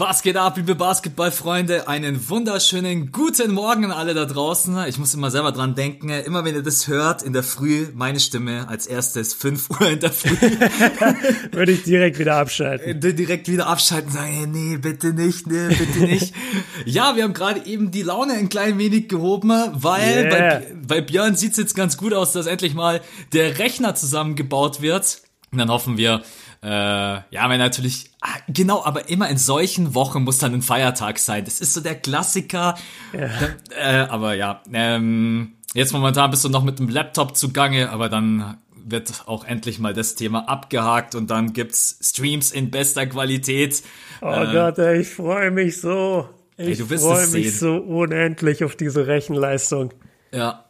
Was geht ab, liebe Basketballfreunde? Einen wunderschönen guten Morgen an alle da draußen. Ich muss immer selber dran denken, immer wenn ihr das hört, in der Früh, meine Stimme als erstes, 5 Uhr in der Früh. Würde ich direkt wieder abschalten. Äh, direkt wieder abschalten, sagen, nee, bitte nicht, nee, bitte nicht. ja, wir haben gerade eben die Laune ein klein wenig gehoben, weil yeah. bei, bei Björn sieht's jetzt ganz gut aus, dass endlich mal der Rechner zusammengebaut wird. Und dann hoffen wir, äh, ja, wenn natürlich, ah, genau, aber immer in solchen Wochen muss dann ein Feiertag sein. Das ist so der Klassiker. Ja. Äh, aber ja, ähm, jetzt momentan bist du noch mit dem Laptop zugange, aber dann wird auch endlich mal das Thema abgehakt und dann gibt's Streams in bester Qualität. Oh äh, Gott, ey, ich freue mich so. Ich freue mich so unendlich auf diese Rechenleistung. Ja,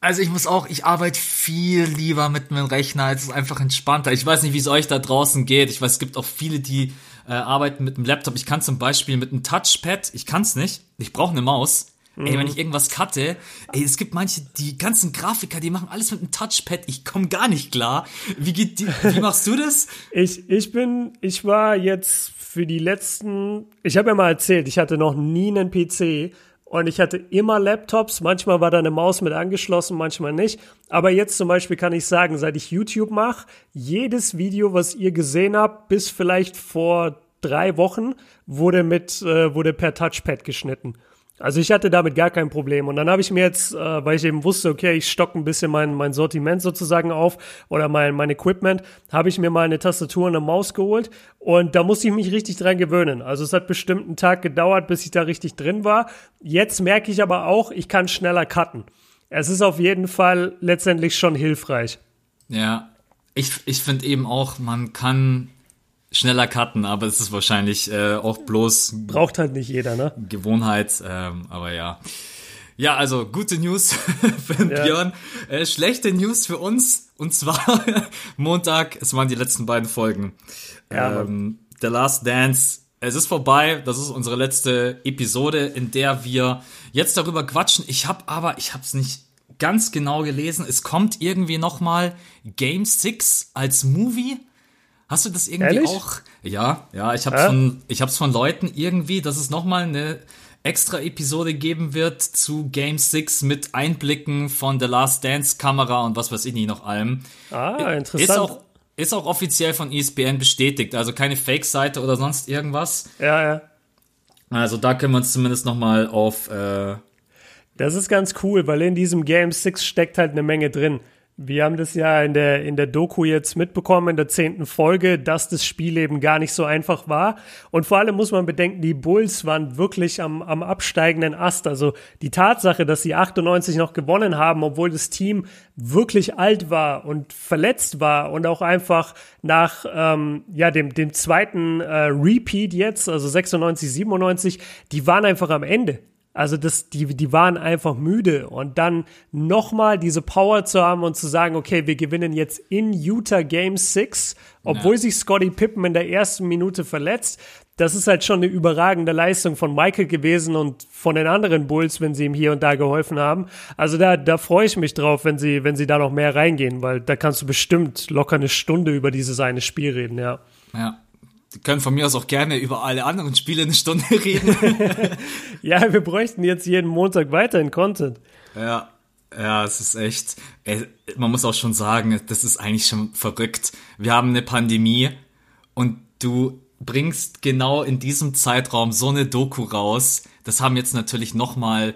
also ich muss auch, ich arbeite viel lieber mit einem Rechner, es ist einfach entspannter. Ich weiß nicht, wie es euch da draußen geht. Ich weiß, es gibt auch viele, die äh, arbeiten mit einem Laptop. Ich kann zum Beispiel mit einem Touchpad, ich kann es nicht. Ich brauche eine Maus. Mhm. Ey, wenn mhm. ich irgendwas cutte, ey, es gibt manche, die ganzen Grafiker, die machen alles mit einem Touchpad. Ich komme gar nicht klar. Wie geht die, wie machst du das? ich, ich bin, ich war jetzt für die letzten, ich habe ja mal erzählt, ich hatte noch nie einen PC und ich hatte immer Laptops, manchmal war da eine Maus mit angeschlossen, manchmal nicht. Aber jetzt zum Beispiel kann ich sagen, seit ich YouTube mache, jedes Video, was ihr gesehen habt, bis vielleicht vor drei Wochen, wurde mit, äh, wurde per Touchpad geschnitten. Also ich hatte damit gar kein Problem. Und dann habe ich mir jetzt, äh, weil ich eben wusste, okay, ich stocke ein bisschen mein, mein Sortiment sozusagen auf oder mein, mein Equipment, habe ich mir mal eine Tastatur und eine Maus geholt. Und da musste ich mich richtig dran gewöhnen. Also es hat bestimmt einen Tag gedauert, bis ich da richtig drin war. Jetzt merke ich aber auch, ich kann schneller cutten. Es ist auf jeden Fall letztendlich schon hilfreich. Ja, ich, ich finde eben auch, man kann schneller cutten, aber es ist wahrscheinlich äh, auch bloß braucht halt nicht jeder, ne? Gewohnheit, ähm, aber ja. Ja, also gute News für ja. Björn, äh, schlechte News für uns und zwar Montag, es waren die letzten beiden Folgen. Ja, ähm, The Last Dance, es ist vorbei, das ist unsere letzte Episode, in der wir jetzt darüber quatschen. Ich habe aber, ich habe es nicht ganz genau gelesen, es kommt irgendwie noch mal Game 6 als Movie Hast du das irgendwie Ehrlich? auch? Ja, ja, ich habe ja? von ich hab's von Leuten irgendwie, dass es noch mal eine extra Episode geben wird zu Game 6 mit Einblicken von The Last Dance Kamera und was weiß ich nicht noch allem. Ah, interessant. Ist auch ist auch offiziell von ESPN bestätigt, also keine Fake-Seite oder sonst irgendwas. Ja, ja. Also da können wir uns zumindest noch mal auf äh Das ist ganz cool, weil in diesem Game 6 steckt halt eine Menge drin. Wir haben das ja in der, in der Doku jetzt mitbekommen, in der zehnten Folge, dass das Spiel eben gar nicht so einfach war. Und vor allem muss man bedenken, die Bulls waren wirklich am, am absteigenden Ast. Also die Tatsache, dass sie 98 noch gewonnen haben, obwohl das Team wirklich alt war und verletzt war und auch einfach nach ähm, ja, dem, dem zweiten äh, Repeat jetzt, also 96, 97, die waren einfach am Ende. Also das, die, die waren einfach müde und dann nochmal diese Power zu haben und zu sagen, okay, wir gewinnen jetzt in Utah Game 6, obwohl ja. sich Scotty Pippen in der ersten Minute verletzt. Das ist halt schon eine überragende Leistung von Michael gewesen und von den anderen Bulls, wenn sie ihm hier und da geholfen haben. Also da, da freue ich mich drauf, wenn sie, wenn sie da noch mehr reingehen, weil da kannst du bestimmt locker eine Stunde über dieses eine Spiel reden, ja. Ja, Sie können von mir aus auch gerne über alle anderen Spiele eine Stunde reden. ja, wir bräuchten jetzt jeden Montag weiterhin Content. Ja, ja, es ist echt, man muss auch schon sagen, das ist eigentlich schon verrückt. Wir haben eine Pandemie und du bringst genau in diesem Zeitraum so eine Doku raus. Das haben jetzt natürlich noch mal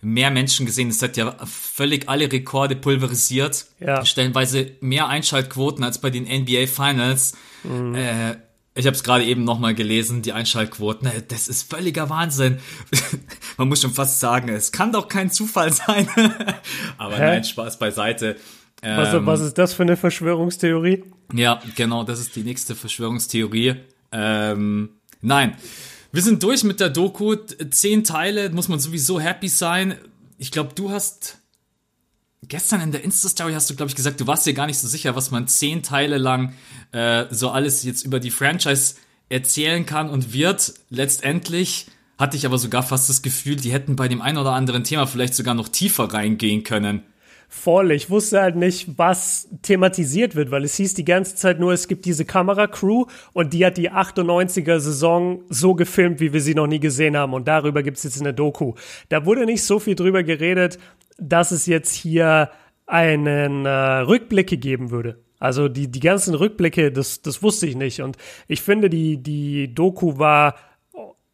mehr Menschen gesehen. Es hat ja völlig alle Rekorde pulverisiert. Ja. Stellenweise mehr Einschaltquoten als bei den NBA Finals. Mhm. Äh, ich habe es gerade eben nochmal gelesen, die Einschaltquoten. Das ist völliger Wahnsinn. Man muss schon fast sagen, es kann doch kein Zufall sein. Aber Hä? nein, Spaß beiseite. Was, ähm, was ist das für eine Verschwörungstheorie? Ja, genau, das ist die nächste Verschwörungstheorie. Ähm, nein, wir sind durch mit der Doku. Zehn Teile, muss man sowieso happy sein. Ich glaube, du hast gestern in der Insta-Story hast du, glaube ich, gesagt, du warst dir gar nicht so sicher, was man zehn Teile lang äh, so alles jetzt über die Franchise erzählen kann und wird. Letztendlich hatte ich aber sogar fast das Gefühl, die hätten bei dem einen oder anderen Thema vielleicht sogar noch tiefer reingehen können. voll. Ich wusste halt nicht, was thematisiert wird, weil es hieß die ganze Zeit nur, es gibt diese Kameracrew und die hat die 98er Saison so gefilmt, wie wir sie noch nie gesehen haben. Und darüber gibt es jetzt eine Doku. Da wurde nicht so viel drüber geredet, dass es jetzt hier einen äh, Rückblicke geben würde. Also die, die ganzen Rückblicke, das, das wusste ich nicht. Und ich finde, die, die Doku war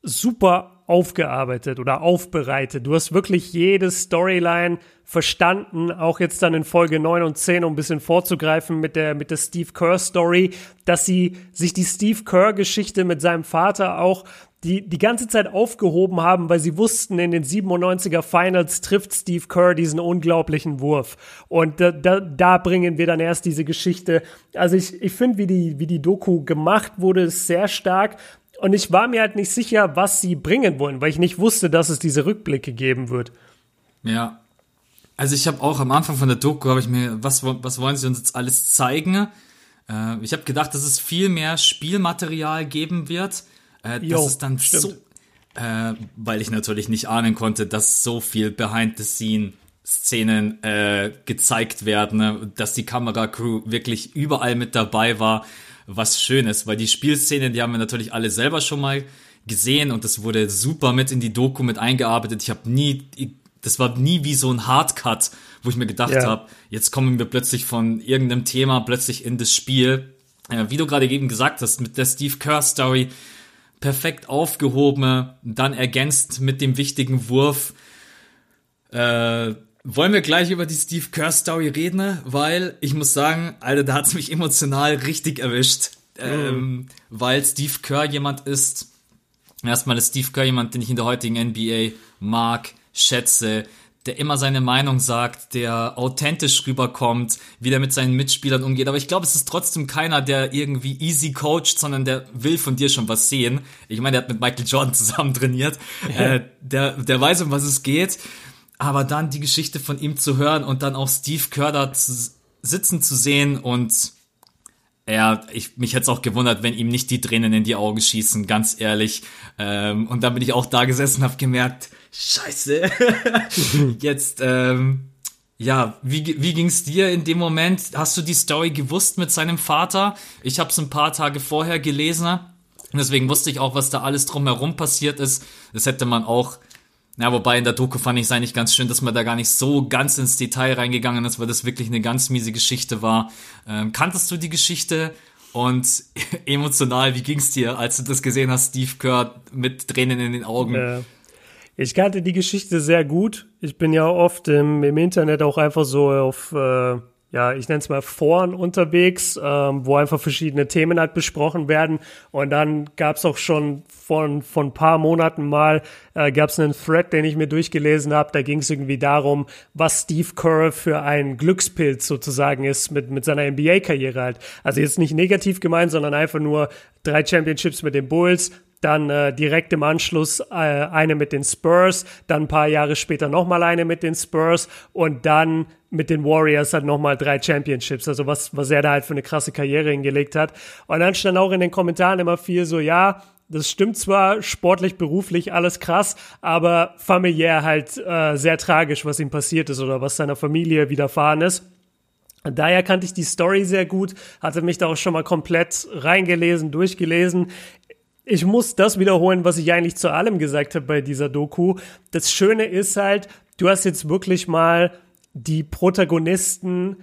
super aufgearbeitet oder aufbereitet. Du hast wirklich jede Storyline verstanden, auch jetzt dann in Folge 9 und 10, um ein bisschen vorzugreifen mit der, mit der Steve Kerr Story, dass sie sich die Steve Kerr Geschichte mit seinem Vater auch die die ganze Zeit aufgehoben haben, weil sie wussten, in den 97er Finals trifft Steve Kerr diesen unglaublichen Wurf. Und da, da, da bringen wir dann erst diese Geschichte. Also ich, ich finde, wie die, wie die Doku gemacht wurde, ist sehr stark. Und ich war mir halt nicht sicher, was sie bringen wollen, weil ich nicht wusste, dass es diese Rückblicke geben wird. Ja. Also ich habe auch am Anfang von der Doku, habe ich mir, was, was wollen sie uns jetzt alles zeigen? Äh, ich habe gedacht, dass es viel mehr Spielmaterial geben wird äh, jo, das ist dann stimmt. so, äh, weil ich natürlich nicht ahnen konnte, dass so viel Behind-the-Scene-Szenen äh, gezeigt werden, ne? dass die Kameracrew wirklich überall mit dabei war, was schön ist, weil die Spielszenen, die haben wir natürlich alle selber schon mal gesehen und das wurde super mit in die Doku mit eingearbeitet. Ich habe nie, das war nie wie so ein Hardcut, wo ich mir gedacht ja. habe, jetzt kommen wir plötzlich von irgendeinem Thema plötzlich in das Spiel. Äh, wie du gerade eben gesagt hast, mit der Steve Kerr Story, perfekt aufgehoben, dann ergänzt mit dem wichtigen Wurf. Äh, wollen wir gleich über die Steve Kerr Story reden? Weil ich muss sagen, Alter, da hat's mich emotional richtig erwischt. Ähm, weil Steve Kerr jemand ist, erstmal ist Steve Kerr jemand, den ich in der heutigen NBA mag, schätze, der immer seine Meinung sagt, der authentisch rüberkommt, wie der mit seinen Mitspielern umgeht. Aber ich glaube, es ist trotzdem keiner, der irgendwie easy coacht, sondern der will von dir schon was sehen. Ich meine, der hat mit Michael Jordan zusammen trainiert. Ja. Äh, der, der weiß, um was es geht. Aber dann die Geschichte von ihm zu hören und dann auch Steve da zu sitzen zu sehen und ja, ich, mich hätte es auch gewundert, wenn ihm nicht die Tränen in die Augen schießen, ganz ehrlich. Ähm, und dann bin ich auch da gesessen, habe gemerkt, Scheiße. Jetzt, ähm, ja, wie, wie ging's dir in dem Moment? Hast du die Story gewusst mit seinem Vater? Ich habe es ein paar Tage vorher gelesen. Und deswegen wusste ich auch, was da alles drumherum passiert ist. Das hätte man auch, ja, wobei in der Doku fand ich es eigentlich ganz schön, dass man da gar nicht so ganz ins Detail reingegangen ist, weil das wirklich eine ganz miese Geschichte war. Ähm, kanntest du die Geschichte? Und emotional, wie ging's dir, als du das gesehen hast, Steve Kerr mit Tränen in den Augen? Ja. Ich kannte die Geschichte sehr gut. Ich bin ja oft im, im Internet auch einfach so auf, äh, ja, ich nenne es mal Foren unterwegs, ähm, wo einfach verschiedene Themen halt besprochen werden. Und dann gab es auch schon von von ein paar Monaten mal äh, gab es einen Thread, den ich mir durchgelesen habe. Da ging es irgendwie darum, was Steve Kerr für ein Glückspilz sozusagen ist mit mit seiner NBA-Karriere halt. Also jetzt nicht negativ gemeint, sondern einfach nur drei Championships mit den Bulls, dann äh, direkt im Anschluss äh, eine mit den Spurs, dann ein paar Jahre später nochmal eine mit den Spurs und dann mit den Warriors halt nochmal drei Championships. Also was, was er da halt für eine krasse Karriere hingelegt hat. Und dann stand auch in den Kommentaren immer viel so, ja, das stimmt zwar, sportlich, beruflich, alles krass, aber familiär halt äh, sehr tragisch, was ihm passiert ist oder was seiner Familie widerfahren ist. Daher kannte ich die Story sehr gut, hatte mich da auch schon mal komplett reingelesen, durchgelesen ich muss das wiederholen, was ich eigentlich zu allem gesagt habe bei dieser Doku. Das Schöne ist halt, du hast jetzt wirklich mal die Protagonisten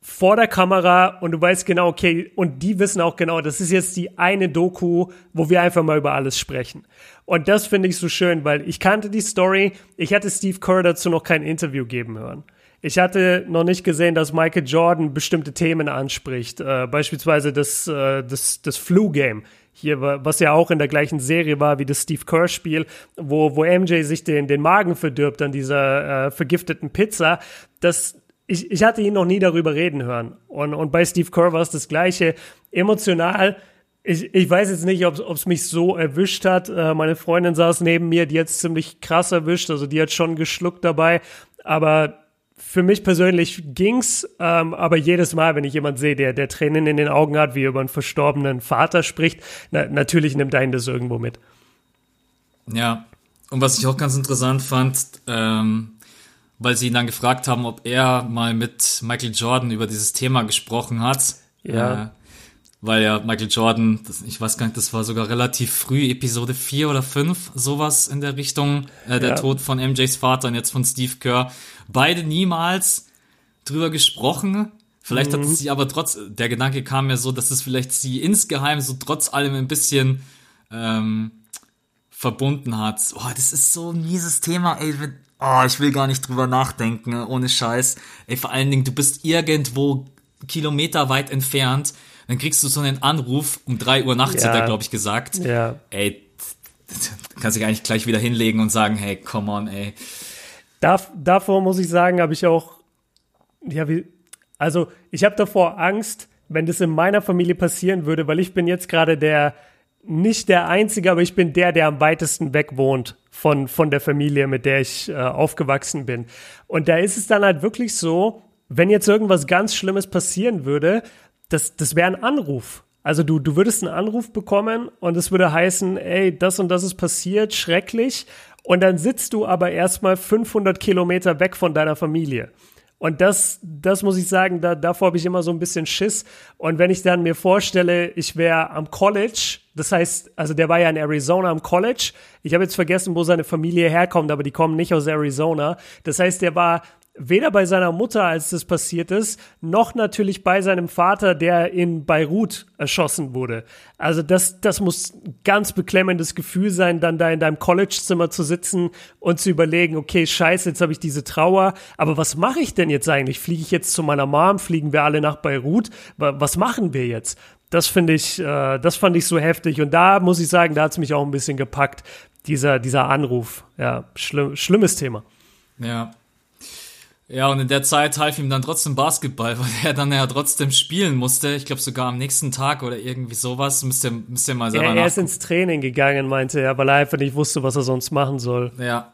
vor der Kamera und du weißt genau, okay, und die wissen auch genau, das ist jetzt die eine Doku, wo wir einfach mal über alles sprechen. Und das finde ich so schön, weil ich kannte die Story, ich hatte Steve Kerr dazu noch kein Interview geben hören. Ich hatte noch nicht gesehen, dass Michael Jordan bestimmte Themen anspricht, äh, beispielsweise das, äh, das, das Flu-Game hier, was ja auch in der gleichen Serie war wie das Steve Kerr-Spiel, wo, wo MJ sich den, den Magen verdirbt an dieser äh, vergifteten Pizza, das, ich, ich hatte ihn noch nie darüber reden hören. Und, und bei Steve Kerr war es das Gleiche. Emotional, ich, ich weiß jetzt nicht, ob es mich so erwischt hat. Äh, meine Freundin saß neben mir, die hat ziemlich krass erwischt, also die hat schon geschluckt dabei. Aber für mich persönlich ging's, ähm, aber jedes Mal, wenn ich jemand sehe, der, der Tränen in den Augen hat, wie er über einen verstorbenen Vater spricht, na, natürlich nimmt einen das irgendwo mit. Ja, und was ich auch ganz interessant fand, ähm, weil sie ihn dann gefragt haben, ob er mal mit Michael Jordan über dieses Thema gesprochen hat. Ja. Äh, weil ja Michael Jordan, das, ich weiß gar nicht, das war sogar relativ früh, Episode 4 oder 5, sowas in der Richtung, äh, der Ja. Tod von MJs Vater und jetzt von Steve Kerr. Beide niemals drüber gesprochen. Vielleicht hat es sie aber trotz, der Gedanke kam mir so, dass es vielleicht sie insgeheim so trotz allem ein bisschen ähm, verbunden hat. Oh, das ist so ein mieses Thema, ey. Oh, ich will gar nicht drüber nachdenken, ohne Scheiß. Ey, vor allen Dingen, du bist irgendwo Kilometer weit entfernt, dann kriegst du so einen Anruf um drei Uhr nachts, Ja. hat er, glaube ich, gesagt. Ja. Ey, du kannst dich eigentlich gleich wieder hinlegen und sagen, hey, come on, ey. Dav davor muss ich sagen, habe ich auch, ja, wie, also ich habe davor Angst, wenn das in meiner Familie passieren würde, weil ich bin jetzt gerade der, nicht der Einzige, aber ich bin der, der am weitesten weg wohnt von, von der Familie, mit der ich äh, aufgewachsen bin. Und da ist es dann halt wirklich so, wenn jetzt irgendwas ganz Schlimmes passieren würde, das, das wäre ein Anruf. Also du, du würdest einen Anruf bekommen und es würde heißen, ey, das und das ist passiert, schrecklich. Und dann sitzt du aber erstmal 500 Kilometer weg von deiner Familie. Und das, das muss ich sagen, da, davor habe ich immer so ein bisschen Schiss. Und wenn ich dann mir vorstelle, ich wäre am College, das heißt, also der war ja in Arizona am College. Ich habe jetzt vergessen, wo seine Familie herkommt, aber die kommen nicht aus Arizona. Das heißt, der war weder bei seiner Mutter, als das passiert ist, noch natürlich bei seinem Vater, der in Beirut erschossen wurde. Also das, das muss ganz beklemmendes Gefühl sein, dann da in deinem College-Zimmer zu sitzen und zu überlegen, okay, scheiße, jetzt habe ich diese Trauer, aber was mache ich denn jetzt eigentlich? Fliege ich jetzt zu meiner Mom? Fliegen wir alle nach Beirut? Wa- Was machen wir jetzt? Das finde ich, äh, das fand ich so heftig und da muss ich sagen, da hat es mich auch ein bisschen gepackt, dieser, dieser Anruf. Ja, schlimm, schlimmes Thema. Ja. Ja, und in der Zeit half ihm dann trotzdem Basketball, weil er dann ja trotzdem spielen musste. Ich glaube sogar am nächsten Tag oder irgendwie sowas. Müsst ihr, müsst ihr mal selber Er, er ist ins Training gegangen, meinte er, weil er einfach nicht wusste, was er sonst machen soll. Ja.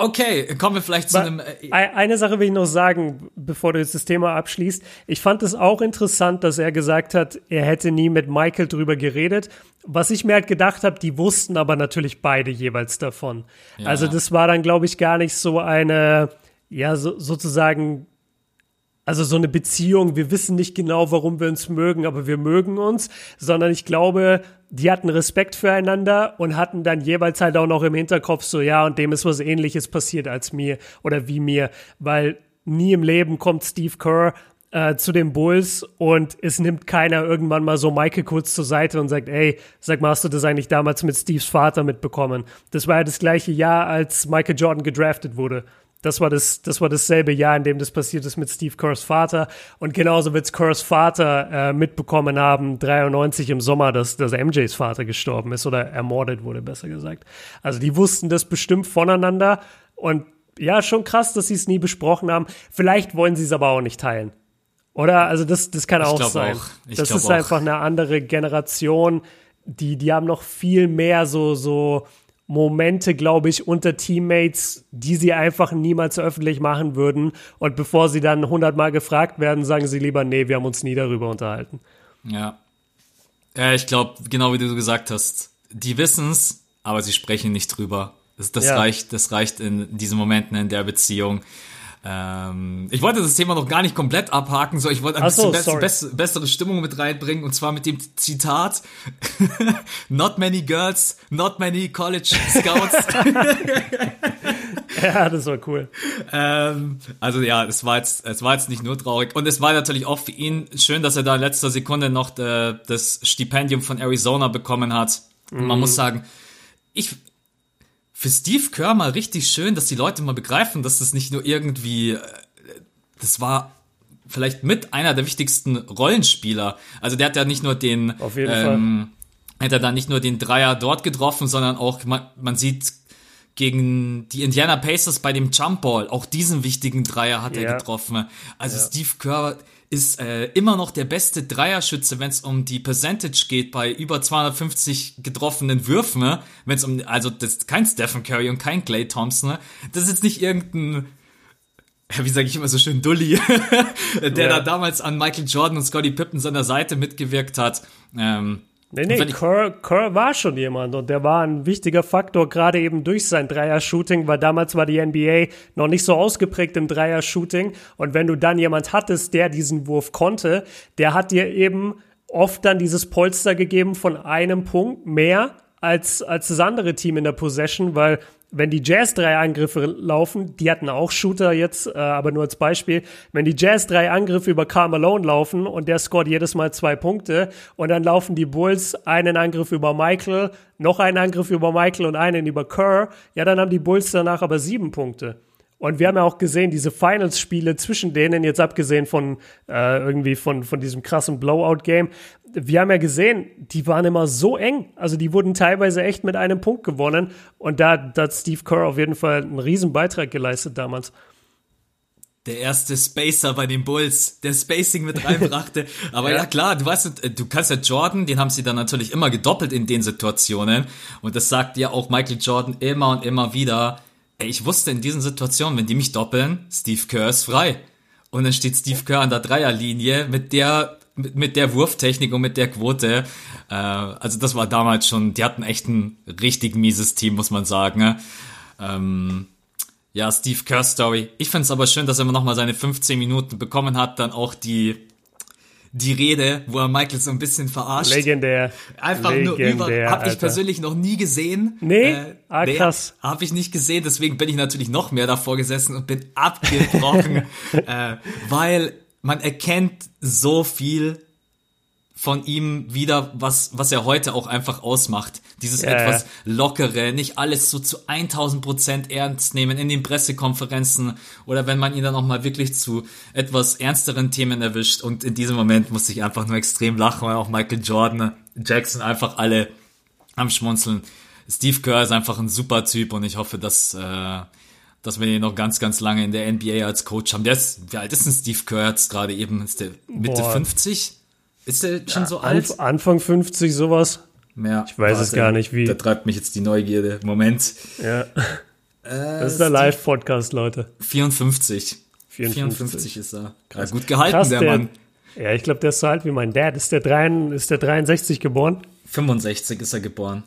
Okay, kommen wir vielleicht zu einem. Äh, Ei- Eine Sache will ich noch sagen, bevor du jetzt das Thema abschließt. Ich fand es auch interessant, dass er gesagt hat, er hätte nie mit Michael drüber geredet. Was ich mir halt gedacht habe, die wussten aber natürlich beide jeweils davon. Also das war dann, glaube ich, gar nicht so eine, ja, so, sozusagen also so eine Beziehung, wir wissen nicht genau, warum wir uns mögen, aber wir mögen uns, sondern ich glaube, die hatten Respekt füreinander und hatten dann jeweils halt auch noch im Hinterkopf so, ja, und dem ist was ähnliches passiert als mir oder wie mir, weil nie im Leben kommt Steve Kerr äh, zu den Bulls und es nimmt keiner irgendwann mal so Michael kurz zur Seite und sagt, ey, sag mal, hast du das eigentlich damals mit Steves Vater mitbekommen? Das war ja das gleiche Jahr, als Michael Jordan gedraftet wurde. Das war, das, das war dasselbe Jahr, in dem das passiert ist mit Steve Kerrs Vater. Und genauso wird Kerrs Vater äh, mitbekommen haben, 93 im Sommer, dass, dass MJs Vater gestorben ist oder ermordet wurde, besser gesagt. Also die wussten das bestimmt voneinander. Und ja, schon krass, dass sie es nie besprochen haben. Vielleicht wollen sie es aber auch nicht teilen. Oder? Also das, das kann auch glaub sein. auch. Ich das ist auch. einfach eine andere Generation. Die, die haben noch viel mehr so, so Momente, glaube ich, unter Teammates, die sie einfach niemals öffentlich machen würden. Und bevor sie dann hundertmal gefragt werden, sagen sie lieber, nee, wir haben uns nie darüber unterhalten. ja. Ja, ich glaube, genau wie du gesagt hast, die wissen's, aber sie sprechen nicht drüber. Das, das Ja. reicht, das reicht in diesen Momenten in der Beziehung. Ähm, ich wollte das Thema noch gar nicht komplett abhaken, so ich wollte ein Ach so, bisschen bess sorry. bess bessere Stimmung mit reinbringen und zwar mit dem Zitat Not many girls, not many college scouts. Ja, das war cool. ähm, also ja, es war jetzt, es war jetzt nicht nur traurig und es war natürlich auch für ihn schön, dass er da in letzter Sekunde noch äh, das Stipendium von Arizona bekommen hat. Und man muss sagen, ich für Steve Kerr mal richtig schön, dass die Leute mal begreifen, dass das nicht nur irgendwie, äh, das war vielleicht mit einer der wichtigsten Rollenspieler. Also der hat ja nicht nur den, Auf jeden ähm, hat er da nicht nur den Dreier dort getroffen, sondern auch, man, man sieht gegen die Indiana Pacers bei dem Jump Ball, auch diesen wichtigen Dreier hat Ja. er getroffen. Also Steve Kerr ist äh, immer noch der beste Dreierschütze, wenn es um die Percentage geht, bei über 250 getroffenen Würfen. ne? Wenn es um, also das ist kein Stephen Curry und kein Clay Thompson. ne? Das ist jetzt nicht irgendein ja, wie sage ich immer so schön, Dulli, der Ja. da damals an Michael Jordan und Scottie Pippen seiner Seite mitgewirkt hat. Ähm, Nee, nee, Kerr, Kerr war schon jemand und der war ein wichtiger Faktor, gerade eben durch sein Dreier-Shooting, weil damals war die NBA noch nicht so ausgeprägt im Dreier-Shooting. Und wenn du dann jemand hattest, der diesen Wurf konnte, der hat dir eben oft dann dieses Polster gegeben von einem Punkt mehr als, als das andere Team in der Possession, weil wenn die Jazz drei Angriffe laufen, die hatten auch Shooter jetzt, äh, aber nur als Beispiel, wenn die Jazz drei Angriffe über Karl Malone laufen und der scoret jedes Mal zwei Punkte und dann laufen die Bulls einen Angriff über Michael, noch einen Angriff über Michael und einen über Kerr, ja, dann haben die Bulls danach aber sieben Punkte. Und wir haben ja auch gesehen, diese Finals-Spiele zwischen denen, jetzt abgesehen von äh, irgendwie von, von diesem krassen Blowout-Game, wir haben ja gesehen, die waren immer so eng. Also die wurden teilweise echt mit einem Punkt gewonnen. Und da, da hat Steve Kerr auf jeden Fall einen riesen Beitrag geleistet damals. Der erste Spacer bei den Bulls, der Spacing mit reinbrachte. Aber ja. ja. klar, du weißt, du kannst ja Jordan, den haben sie dann natürlich immer gedoppelt in den Situationen. Und das sagt ja auch Michael Jordan immer und immer wieder. Ey, ich wusste in diesen Situationen, wenn die mich doppeln, Steve Kerr ist frei. Und dann steht Steve Kerr an der Dreierlinie mit der mit, mit der Wurftechnik und mit der Quote. Äh, also das war damals schon, die hatten echt ein richtig mieses Team, muss man sagen. Ähm, ja, Steve Kerr Story. Ich finde es aber schön, dass er immer noch mal seine 15 Minuten bekommen hat, dann auch die die Rede, wo er Michael so ein bisschen verarscht. Legendär. Einfach Legendär, nur über. Hab ich persönlich noch nie gesehen. Nee? Äh, ah, krass. Hab ich nicht gesehen, deswegen bin ich natürlich noch mehr davor gesessen und bin abgebrochen, äh, weil man erkennt so viel von ihm wieder, was, was er heute auch einfach ausmacht. Dieses ja, etwas lockere, nicht alles so zu 1000 Prozent ernst nehmen in den Pressekonferenzen oder wenn man ihn dann auch mal wirklich zu etwas ernsteren Themen erwischt. Und in diesem Moment musste ich einfach nur extrem lachen, weil auch Michael Jordan, Jackson einfach alle am Schmunzeln. Steve Kerr ist einfach ein super Typ und ich hoffe, dass, äh, dass wir ihn noch ganz, ganz lange in der NBA als Coach haben. Der ist, wie alt ist denn Steve Kerr jetzt gerade eben? Ist der Mitte Boah. 50? Ist der schon ja, so alt? Anfang 50, sowas. Ja, ich weiß es gar nicht, wie. Da treibt mich jetzt die Neugierde. Moment. Ja. Äh, das ist der Live-Podcast, Leute. 54. 54. 54 ist er. Krass. gut gehalten, Krass, der, der, Mann. Ja, ich glaube, der ist so alt wie mein Dad. Ist der, 3, ist der 63 geboren? 65 ist er geboren.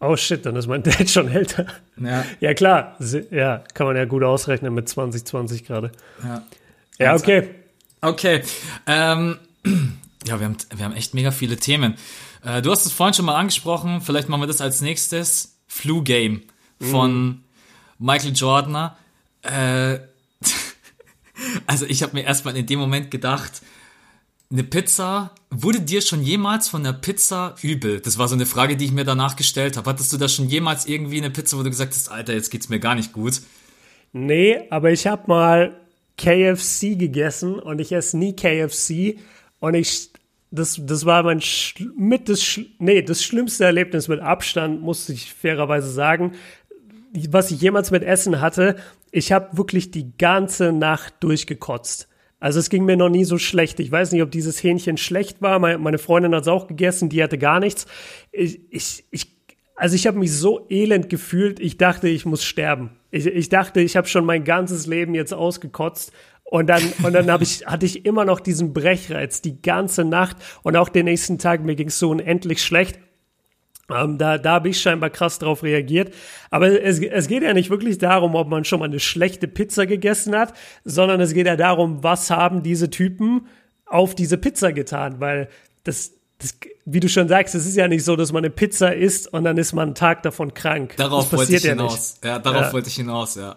Oh shit, dann ist mein Dad schon älter. Ja. Ja, klar. Ja, kann man ja gut ausrechnen mit 2020 gerade. Ja. Ja, okay. Okay. Ähm, ja, wir haben, wir haben echt mega viele Themen. Äh, du hast es vorhin schon mal angesprochen. Vielleicht machen wir das als nächstes. Flu Game von mm. Michael Jordan. Äh, also ich habe mir erstmal in dem Moment gedacht, eine Pizza, wurde dir schon jemals von der Pizza übel? Das war so eine Frage, die ich mir danach gestellt habe. Hattest du da schon jemals irgendwie eine Pizza, wo du gesagt hast, Alter, jetzt geht's mir gar nicht gut? Nee, aber ich habe mal KFC gegessen und ich esse nie KFC und ich das, das war mein mit das nee, das schlimmste Erlebnis mit Abstand, muss ich fairerweise sagen, was ich jemals mit Essen hatte. Ich habe wirklich die ganze Nacht durchgekotzt. Also es ging mir noch nie so schlecht. Ich weiß nicht, ob dieses Hähnchen schlecht war. Meine, Freundin hat es auch gegessen, die hatte gar nichts. Ich, ich, ich also ich habe mich so elend gefühlt, ich dachte, ich muss sterben. Ich, ich dachte, ich habe schon mein ganzes Leben jetzt ausgekotzt. Und dann, und dann hab ich, hatte ich immer noch diesen Brechreiz die ganze Nacht und auch den nächsten Tag. Mir ging es so unendlich schlecht. Ähm, da, da habe ich scheinbar krass drauf reagiert. Aber es, es geht ja nicht wirklich darum, ob man schon mal eine schlechte Pizza gegessen hat, sondern es geht ja darum, was haben diese Typen auf diese Pizza getan, weil das, das, wie du schon sagst, es ist ja nicht so, dass man eine Pizza isst und dann ist man einen Tag davon krank. Darauf wollte ich ja hinaus. Nicht. Ja, darauf ja. wollte ich hinaus, ja.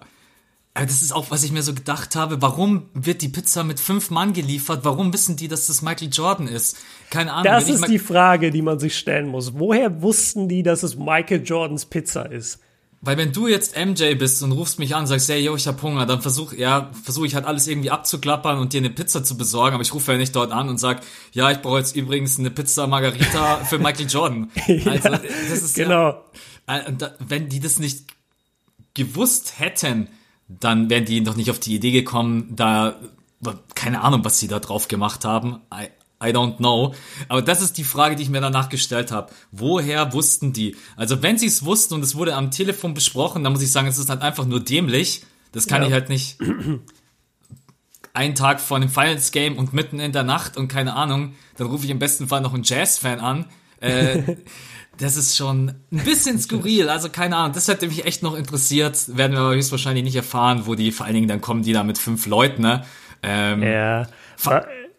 Aber das ist auch, was ich mir so gedacht habe. Warum wird die Pizza mit fünf Mann geliefert? Warum wissen die, dass das Michael Jordan ist? Keine Ahnung. Das ist die Frage, die man sich stellen muss. Woher wussten die, dass es Michael Jordans Pizza ist? Weil wenn du jetzt MJ bist und rufst mich an und sagst, hey, yo, ich hab Hunger, dann versuch, ja, versuche ich halt alles irgendwie abzuklappern und dir eine Pizza zu besorgen, aber ich rufe ja nicht dort an und sag, ja, ich brauche jetzt übrigens eine Pizza Margarita für Michael Jordan. Also, das ist genau. Ja, äh, wenn die das nicht gewusst hätten, dann wären die doch nicht auf die Idee gekommen, da, keine Ahnung, was sie da drauf gemacht haben. I, don't know. Aber das ist die Frage, die ich mir danach gestellt habe. Woher wussten die? Also wenn sie es wussten und es wurde am Telefon besprochen, dann muss ich sagen, es ist halt einfach nur dämlich. Das kann ja. ich halt nicht. Einen Tag vor einem Finals Game und mitten in der Nacht und keine Ahnung, dann rufe ich im besten Fall noch einen Jazz-Fan an Äh, das ist schon ein bisschen skurril. Also keine Ahnung, das hätte mich echt noch interessiert. Werden wir aber höchstwahrscheinlich nicht erfahren, wo die vor allen Dingen dann kommen, die da mit fünf Leuten, ne? Ähm, ja.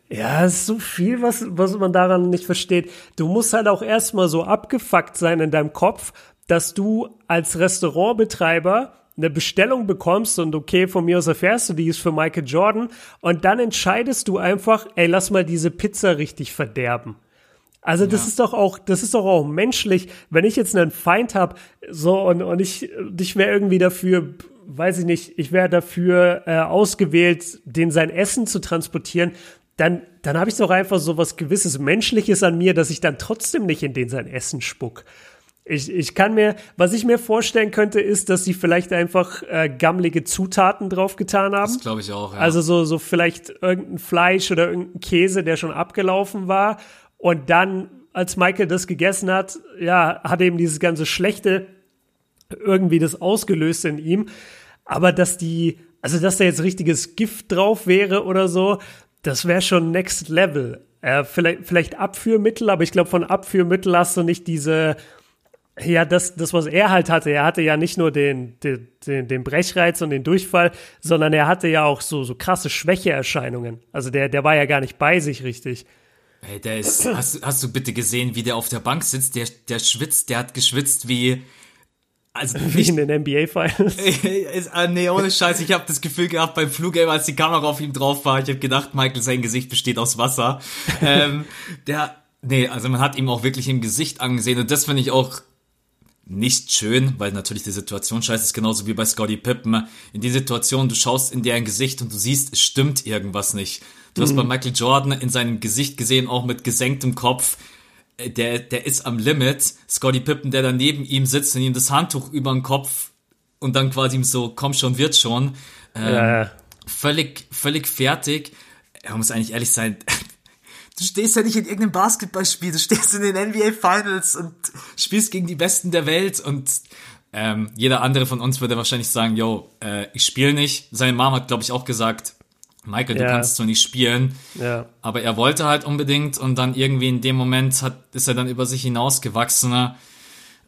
Ja, es ist so viel, was, was man daran nicht versteht. Du musst halt auch erstmal so abgefuckt sein in deinem Kopf, dass du als Restaurantbetreiber eine Bestellung bekommst und okay, von mir aus erfährst du, die ist für Michael Jordan und dann entscheidest du einfach, ey, lass mal diese Pizza richtig verderben. Also das ja. ist doch auch, das ist doch auch menschlich, wenn ich jetzt einen Feind habe, so und, und ich, ich wäre irgendwie dafür, weiß ich nicht, ich wäre dafür äh, ausgewählt, den sein Essen zu transportieren, dann, dann habe ich doch einfach so was gewisses Menschliches an mir, dass ich dann trotzdem nicht in den sein Essen spuck. Ich, ich kann mir, was ich mir vorstellen könnte, ist, dass sie vielleicht einfach äh, gammelige Zutaten draufgetan haben. Das glaube ich auch, ja. Also so, so vielleicht irgendein Fleisch oder irgendein Käse, der schon abgelaufen war und dann, als Michael das gegessen hat, ja, hat eben dieses ganze Schlechte irgendwie das ausgelöst in ihm. Aber dass die, also dass da jetzt richtiges Gift drauf wäre oder so, das wäre schon Next Level. Äh, vielleicht, vielleicht Abführmittel, aber ich glaube, von Abführmittel hast du nicht diese, ja, das, das, was er halt hatte. Er hatte ja nicht nur den, den, den, Brechreiz und den Durchfall, sondern er hatte ja auch so, so krasse Schwächeerscheinungen. Also der, der war ja gar nicht bei sich richtig. Hey, der ist, hast, hast du bitte gesehen, wie der auf der Bank sitzt? Der, der schwitzt, der hat geschwitzt wie, also wie in den NBA Finals. Ah, nee, ohne Scheiß, ich habe das Gefühl gehabt beim Flugame, als die Kamera auf ihm drauf war, ich habe gedacht, Michael sein Gesicht besteht aus Wasser. ähm, der nee, also man hat ihm auch wirklich im Gesicht angesehen und das finde ich auch nicht schön, weil natürlich die Situation scheiße ist, genauso wie bei Scotty Pippen. In die Situation, du schaust in deren Gesicht und du siehst, es stimmt irgendwas nicht. Du mhm. hast bei Michael Jordan in seinem Gesicht gesehen, auch mit gesenktem Kopf, der, der ist am Limit. Scotty Pippen, der daneben ihm sitzt und ihm das Handtuch über den Kopf und dann quasi ihm so, komm schon, wird schon. Ähm, ja. Völlig, völlig fertig. Er muss eigentlich ehrlich sein. Du stehst ja nicht in irgendeinem Basketballspiel, du stehst in den NBA Finals und spielst gegen die Besten der Welt und ähm, jeder andere von uns würde wahrscheinlich sagen, yo, äh, ich spiele nicht. Seine Mom hat, glaube ich, auch gesagt, Michael, ja. du kannst so nicht spielen. Ja. Aber er wollte halt unbedingt und dann irgendwie in dem Moment hat, ist er dann über sich hinausgewachsen. Ne?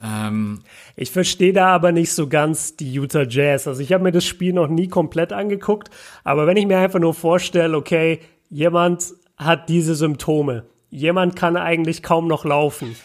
Ähm, ich verstehe da aber nicht so ganz die Utah Jazz. Also ich habe mir das Spiel noch nie komplett angeguckt, aber wenn ich mir einfach nur vorstelle, okay, jemand hat diese Symptome, jemand kann eigentlich kaum noch laufen.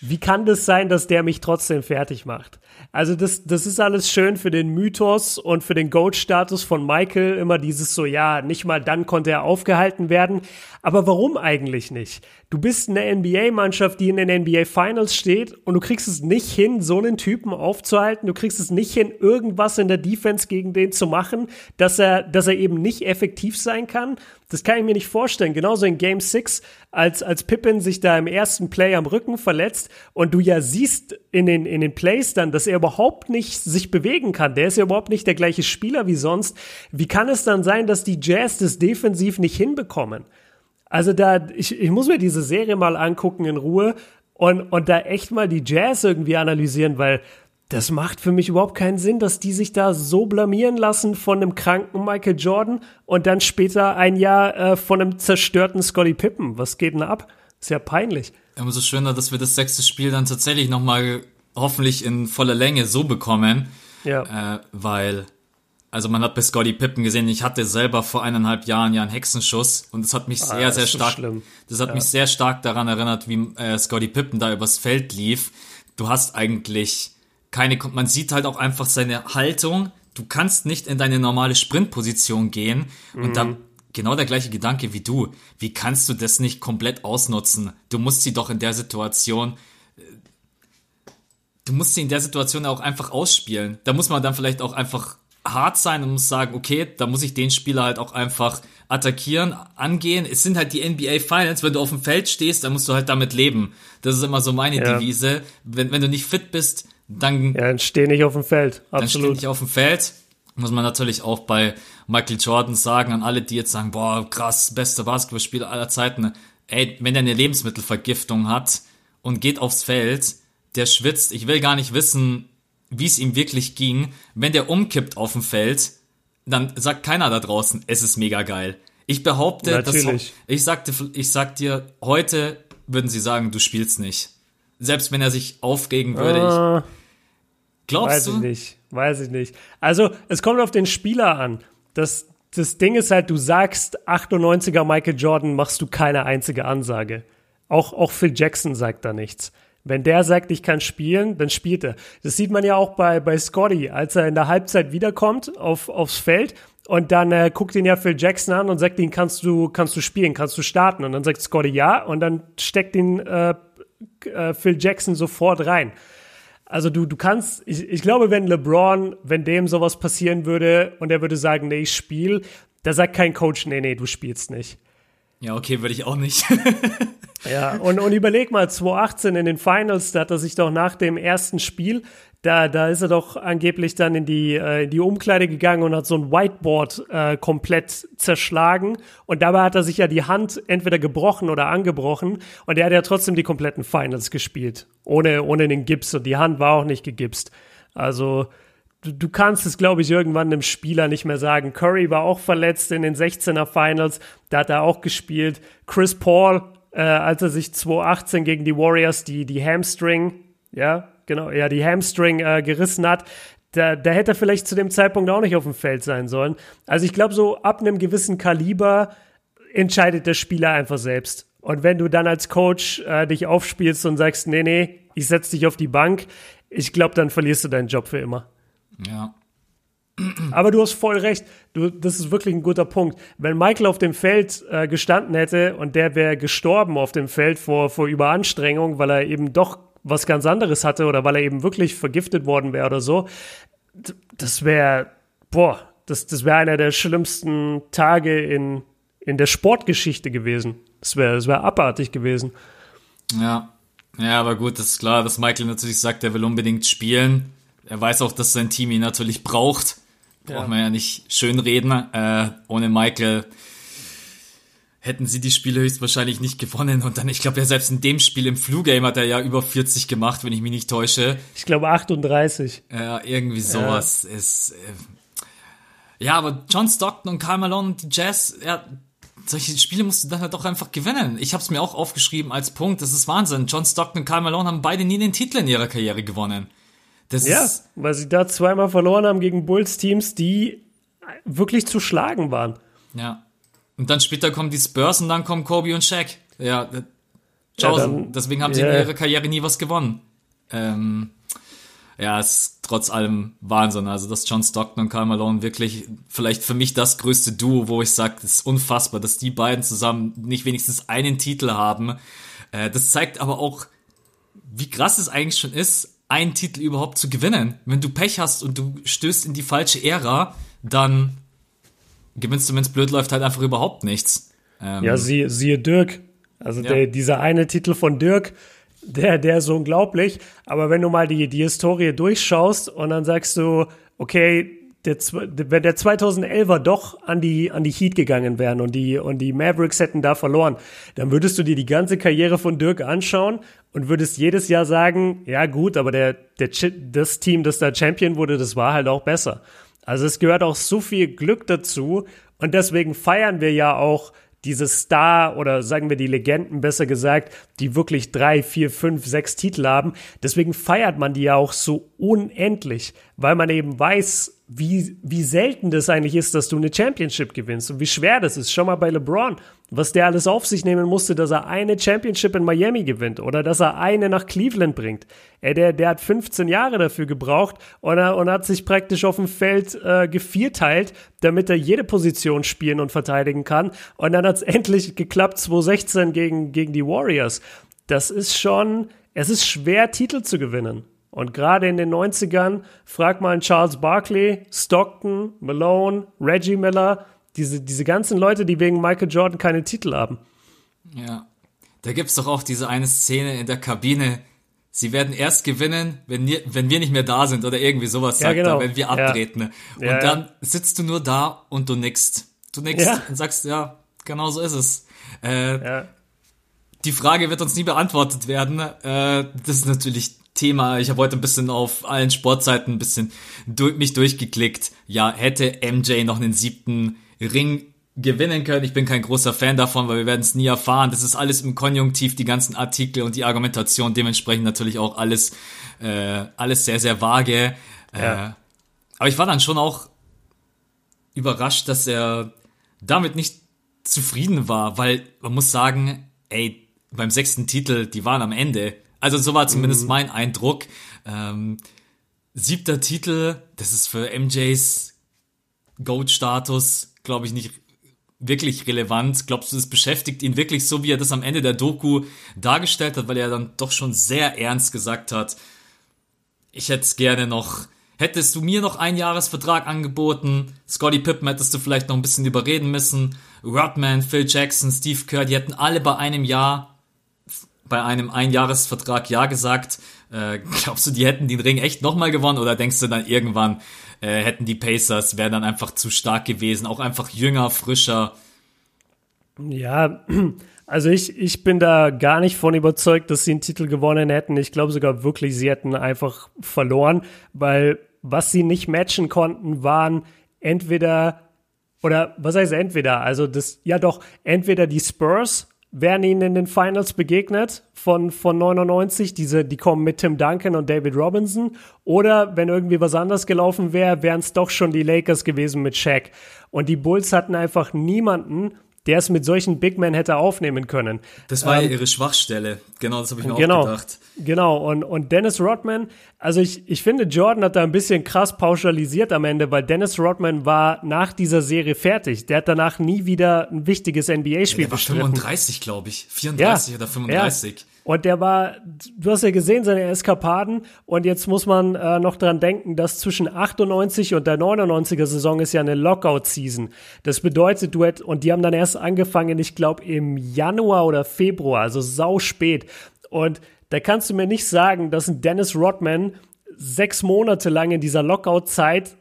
Wie kann das sein, dass der mich trotzdem fertig macht? Also das, das ist alles schön für den Mythos und für den Goat-Status von Michael. Immer dieses so, ja, nicht mal dann konnte er aufgehalten werden. Aber warum eigentlich nicht? Du bist eine NBA-Mannschaft, die in den NBA Finals steht und du kriegst es nicht hin, so einen Typen aufzuhalten. Du kriegst es nicht hin, irgendwas in der Defense gegen den zu machen, dass er, dass er eben nicht effektiv sein kann. Das kann ich mir nicht vorstellen. Genauso in Game 6, als, als Pippin sich da im ersten Play am Rücken verletzt und du ja siehst in den, in den Plays dann, dass er überhaupt nicht sich bewegen kann. Der ist ja überhaupt nicht der gleiche Spieler wie sonst. Wie kann es dann sein, dass die Jazz das defensiv nicht hinbekommen? Also da, ich, ich muss mir diese Serie mal angucken in Ruhe und, und da echt mal die Jazz irgendwie analysieren, weil das macht für mich überhaupt keinen Sinn, dass die sich da so blamieren lassen von einem kranken Michael Jordan und dann später ein Jahr äh, von einem zerstörten Scotty Pippen. Was geht denn ab? Ist ja peinlich. Umso schöner, dass wir das sechste Spiel dann tatsächlich nochmal hoffentlich in voller Länge so bekommen. Ja. Äh, weil also man hat bei Scotty Pippen gesehen, ich hatte selber vor eineinhalb Jahren ja einen Hexenschuss und das hat mich ah, sehr, sehr stark, so das hat ja. mich sehr stark daran erinnert, wie äh, Scotty Pippen da übers Feld lief. Du hast eigentlich keine, man sieht halt auch einfach seine Haltung. Du kannst nicht in deine normale Sprintposition gehen mhm. und da genau der gleiche Gedanke wie du. Wie kannst du das nicht komplett ausnutzen? Du musst sie doch in der Situation äh, du musst sie in der Situation auch einfach ausspielen. Da muss man dann vielleicht auch einfach hart sein und muss sagen, okay, da muss ich den Spieler halt auch einfach attackieren, angehen. Es sind halt die NBA Finals, wenn du auf dem Feld stehst, dann musst du halt damit leben. Das ist immer so meine ja. Devise. Wenn, wenn du nicht fit bist, dann. Ja, dann steh nicht auf dem Feld. Absolut. Dann steh nicht auf dem Feld. Muss man natürlich auch bei Michael Jordan sagen, an alle, die jetzt sagen, boah, krass, bester Basketballspieler aller Zeiten. Ey, wenn er eine Lebensmittelvergiftung hat und geht aufs Feld, der schwitzt. Ich will gar nicht wissen, wie es ihm wirklich ging. Wenn der umkippt auf dem Feld, dann sagt keiner da draußen, es ist mega geil. Ich behaupte, dass, ich sagte, ich sag dir, heute würden sie sagen, du spielst nicht. selbst wenn er sich aufregen würde. Uh, ich, glaubst weiß du? Weiß ich nicht, weiß ich nicht. Also, es kommt auf den Spieler an. Das, das Ding ist halt, du sagst 98er Michael Jordan, machst du keine einzige Ansage. Auch, auch Phil Jackson sagt da nichts. Wenn der sagt, ich kann spielen, dann spielt er. Das sieht man ja auch bei, bei Scotty, als er in der Halbzeit wiederkommt auf, aufs Feld und dann äh, guckt ihn ja Phil Jackson an und sagt ihn, kannst du, kannst du spielen, kannst du starten? Und dann sagt Scotty ja und dann steckt ihn äh, äh, Phil Jackson sofort rein. Also du, du kannst, ich, ich glaube, wenn LeBron, wenn dem sowas passieren würde und er würde sagen, nee, ich spiele, da sagt kein Coach, nee, nee, du spielst nicht. Ja, okay, würde ich auch nicht. ja, und, und überleg mal, 2018 in den Finals, da hat er sich doch nach dem ersten Spiel, da, da ist er doch angeblich dann in die, äh, in die Umkleide gegangen und hat so ein Whiteboard äh, komplett zerschlagen. Und dabei hat er sich ja die Hand entweder gebrochen oder angebrochen. Und er hat ja trotzdem die kompletten Finals gespielt. Ohne, ohne den Gips. Und die Hand war auch nicht gegipst. Also, du, du kannst es, glaube ich, irgendwann dem Spieler nicht mehr sagen. Curry war auch verletzt in den 16er Finals, da hat er auch gespielt. Chris Paul, äh, als er sich 2018 gegen die Warriors die, die Hamstring, ja, genau, ja, die Hamstring äh, gerissen hat, da, da hätte er vielleicht zu dem Zeitpunkt auch nicht auf dem Feld sein sollen. Also ich glaube, so ab einem gewissen Kaliber entscheidet der Spieler einfach selbst. Und wenn du dann als Coach äh, dich aufspielst und sagst, nee, nee, ich setze dich auf die Bank, ich glaube, dann verlierst du deinen Job für immer. Ja. Aber du hast voll recht. Du, das ist wirklich ein guter Punkt. Wenn Michael auf dem Feld äh, gestanden hätte und der wäre gestorben auf dem Feld vor, vor Überanstrengung, weil er eben doch was ganz anderes hatte oder weil er eben wirklich vergiftet worden wäre oder so, das wäre, boah, das, das wäre einer der schlimmsten Tage in, in der Sportgeschichte gewesen. Das wäre das wär abartig gewesen. Ja. Ja, aber gut, das ist klar, dass Michael natürlich sagt, er will unbedingt spielen er weiß auch, dass sein Team ihn natürlich braucht. Braucht ja. man ja nicht schönreden. Äh, ohne Michael hätten sie die Spiele höchstwahrscheinlich nicht gewonnen. Und dann, ich glaube ja, selbst in dem Spiel im Flu-Game hat er ja über 40 gemacht, wenn ich mich nicht täusche. Ich glaube 38. Ja, irgendwie sowas ja. ist. Äh, ja, aber John Stockton und Karl Malone und die Jazz, ja, solche Spiele musst du dann halt doch einfach gewinnen. Ich habe es mir auch aufgeschrieben als Punkt. Das ist Wahnsinn. John Stockton und Karl Malone haben beide nie den Titel in ihrer Karriere gewonnen. Das ja, weil sie da zweimal verloren haben gegen Bulls-Teams, die wirklich zu schlagen waren. Ja. Und dann später kommen die Spurs und dann kommen Kobe und Shaq. Ja, ja dann, deswegen haben sie yeah. in ihrer Karriere nie was gewonnen. Ähm, ja, ist trotz allem Wahnsinn. Also, dass John Stockton und Karl Malone wirklich vielleicht für mich das größte Duo, wo ich sage, es ist unfassbar, dass die beiden zusammen nicht wenigstens einen Titel haben. Äh, das zeigt aber auch, wie krass es eigentlich schon ist, einen Titel überhaupt zu gewinnen. Wenn du Pech hast und du stößt in die falsche Ära, dann gewinnst du, wenn es blöd läuft, halt einfach überhaupt nichts. Ähm ja, siehe, siehe Dirk. Also ja. der, dieser eine Titel von Dirk, der, der ist unglaublich. Aber wenn du mal die, die Historie durchschaust und dann sagst du, okay, der, wenn der 2011er doch an die, an die Heat gegangen wären und die, und die Mavericks hätten da verloren, dann würdest du dir die ganze Karriere von Dirk anschauen und würdest jedes Jahr sagen, ja gut, aber der, der, das Team, das da Champion wurde, das war halt auch besser. Also es gehört auch so viel Glück dazu und deswegen feiern wir ja auch diese Star oder sagen wir die Legenden besser gesagt, die wirklich drei, vier, fünf, sechs Titel haben. Deswegen feiert man die ja auch so unendlich, weil man eben weiß, wie, wie selten das eigentlich ist, dass du eine Championship gewinnst und wie schwer das ist. Schau mal bei LeBron, was der alles auf sich nehmen musste, dass er eine Championship in Miami gewinnt oder dass er eine nach Cleveland bringt. Er, der, der hat 15 Jahre dafür gebraucht und, er, und hat sich praktisch auf dem Feld äh, gevierteilt, damit er jede Position spielen und verteidigen kann. Und dann hat es endlich geklappt, 2016 gegen, gegen die Warriors. Das ist schon, es ist schwer, Titel zu gewinnen. Und gerade in den 90ern, frag mal einen Charles Barkley, Stockton, Malone, Reggie Miller, diese, diese ganzen Leute, die wegen Michael Jordan keine Titel haben. Ja. Da gibt's doch auch diese eine Szene in der Kabine. Sie werden erst gewinnen, wenn wir, wenn wir nicht mehr da sind oder irgendwie sowas sagt ja, genau. er, wenn wir abtreten. Ja. Und ja, dann sitzt du nur da und du nickst. Du nickst und sagst, ja, genau so ist es. Äh, die Frage wird uns nie beantwortet werden. Äh, das ist natürlich Thema. Ich habe heute ein bisschen auf allen Sportseiten ein bisschen durch, mich durchgeklickt. Ja, hätte MJ noch einen siebten Ring gewinnen können. Ich bin kein großer Fan davon, weil wir werden es nie erfahren. Das ist alles im Konjunktiv, die ganzen Artikel und die Argumentation, dementsprechend natürlich auch alles, äh, alles sehr, sehr vage. Ja. Äh, aber ich war dann schon auch überrascht, dass er damit nicht zufrieden war, weil man muss sagen, ey, beim sechsten Titel, die waren am Ende. Also so war zumindest mhm. mein Eindruck. Ähm, siebter Titel, das ist für MJs Goat-Status, glaube ich, nicht wirklich relevant? Glaubst du, es beschäftigt ihn wirklich so, wie er das am Ende der Doku dargestellt hat, weil er dann doch schon sehr ernst gesagt hat, ich hätte es gerne noch, hättest du mir noch einen Jahresvertrag angeboten, Scotty Pippen hättest du vielleicht noch ein bisschen überreden müssen, Rodman, Phil Jackson, Steve Kerr, die hätten alle bei einem Jahr, bei einem Einjahresvertrag Ja gesagt. Äh, glaubst du, die hätten den Ring echt nochmal gewonnen oder denkst du dann irgendwann, äh, hätten die Pacers, wären dann einfach zu stark gewesen, auch einfach jünger, frischer. Ja, also ich, ich bin da gar nicht von überzeugt, dass sie einen Titel gewonnen hätten. Ich glaube sogar wirklich, sie hätten einfach verloren, weil was sie nicht matchen konnten, waren entweder oder was heißt entweder? Also das, ja doch, entweder die Spurs wären ihnen in den Finals begegnet von, von 99. Diese, die kommen mit Tim Duncan und David Robinson. Oder wenn irgendwie was anders gelaufen wäre, wären es doch schon die Lakers gewesen mit Shaq. Und die Bulls hatten einfach niemanden, der es mit solchen Big Men hätte aufnehmen können. Das war ähm, ja ihre Schwachstelle. Genau, das habe ich mir genau, auch gedacht. Genau, und, und Dennis Rodman, also ich, ich finde, Jordan hat da ein bisschen krass pauschalisiert am Ende, weil Dennis Rodman war nach dieser Serie fertig. Der hat danach nie wieder ein wichtiges NBA-Spiel ja, bestritten. 35, glaube ich. 34 ja, oder 35. Und der war, du hast ja gesehen, seine Eskapaden. Und jetzt muss man äh, noch dran denken, dass zwischen 98 und der 99er Saison ist ja eine Lockout-Season. Das bedeutet, du hätt, und die haben dann erst angefangen, ich glaube, im Januar oder Februar, also sau spät. Und da kannst du mir nicht sagen, dass ein Dennis Rodman sechs Monate lang in dieser Lockout-Zeit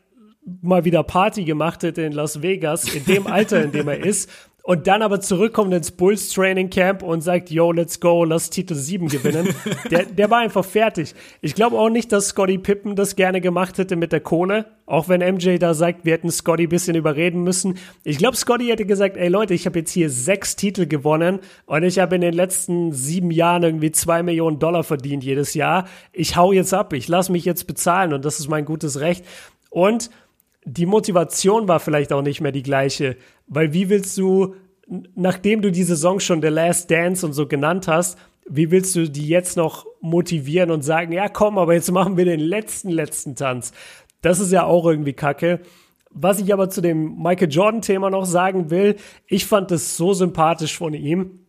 mal wieder Party gemacht hätte in Las Vegas, in dem Alter, in dem er ist, und dann aber zurückkommt ins Bulls Training Camp und sagt, yo, let's go, lass Titel 7 gewinnen. der, der war einfach fertig. Ich glaube auch nicht, dass Scotty Pippen das gerne gemacht hätte mit der Kohle. Auch wenn MJ da sagt, wir hätten Scotty ein bisschen überreden müssen. Ich glaube, Scotty hätte gesagt, ey Leute, ich habe jetzt hier sechs Titel gewonnen und ich habe in den letzten sieben Jahren irgendwie zwei Millionen Dollar verdient jedes Jahr. Ich hau jetzt ab, ich lass mich jetzt bezahlen und das ist mein gutes Recht. Und die Motivation war vielleicht auch nicht mehr die gleiche, weil wie willst du, nachdem du die Saison schon The Last Dance und so genannt hast, wie willst du die jetzt noch motivieren und sagen, ja komm, aber jetzt machen wir den letzten, letzten Tanz. Das ist ja auch irgendwie kacke. Was ich aber zu dem Michael Jordan-Thema noch sagen will, ich fand es so sympathisch von ihm,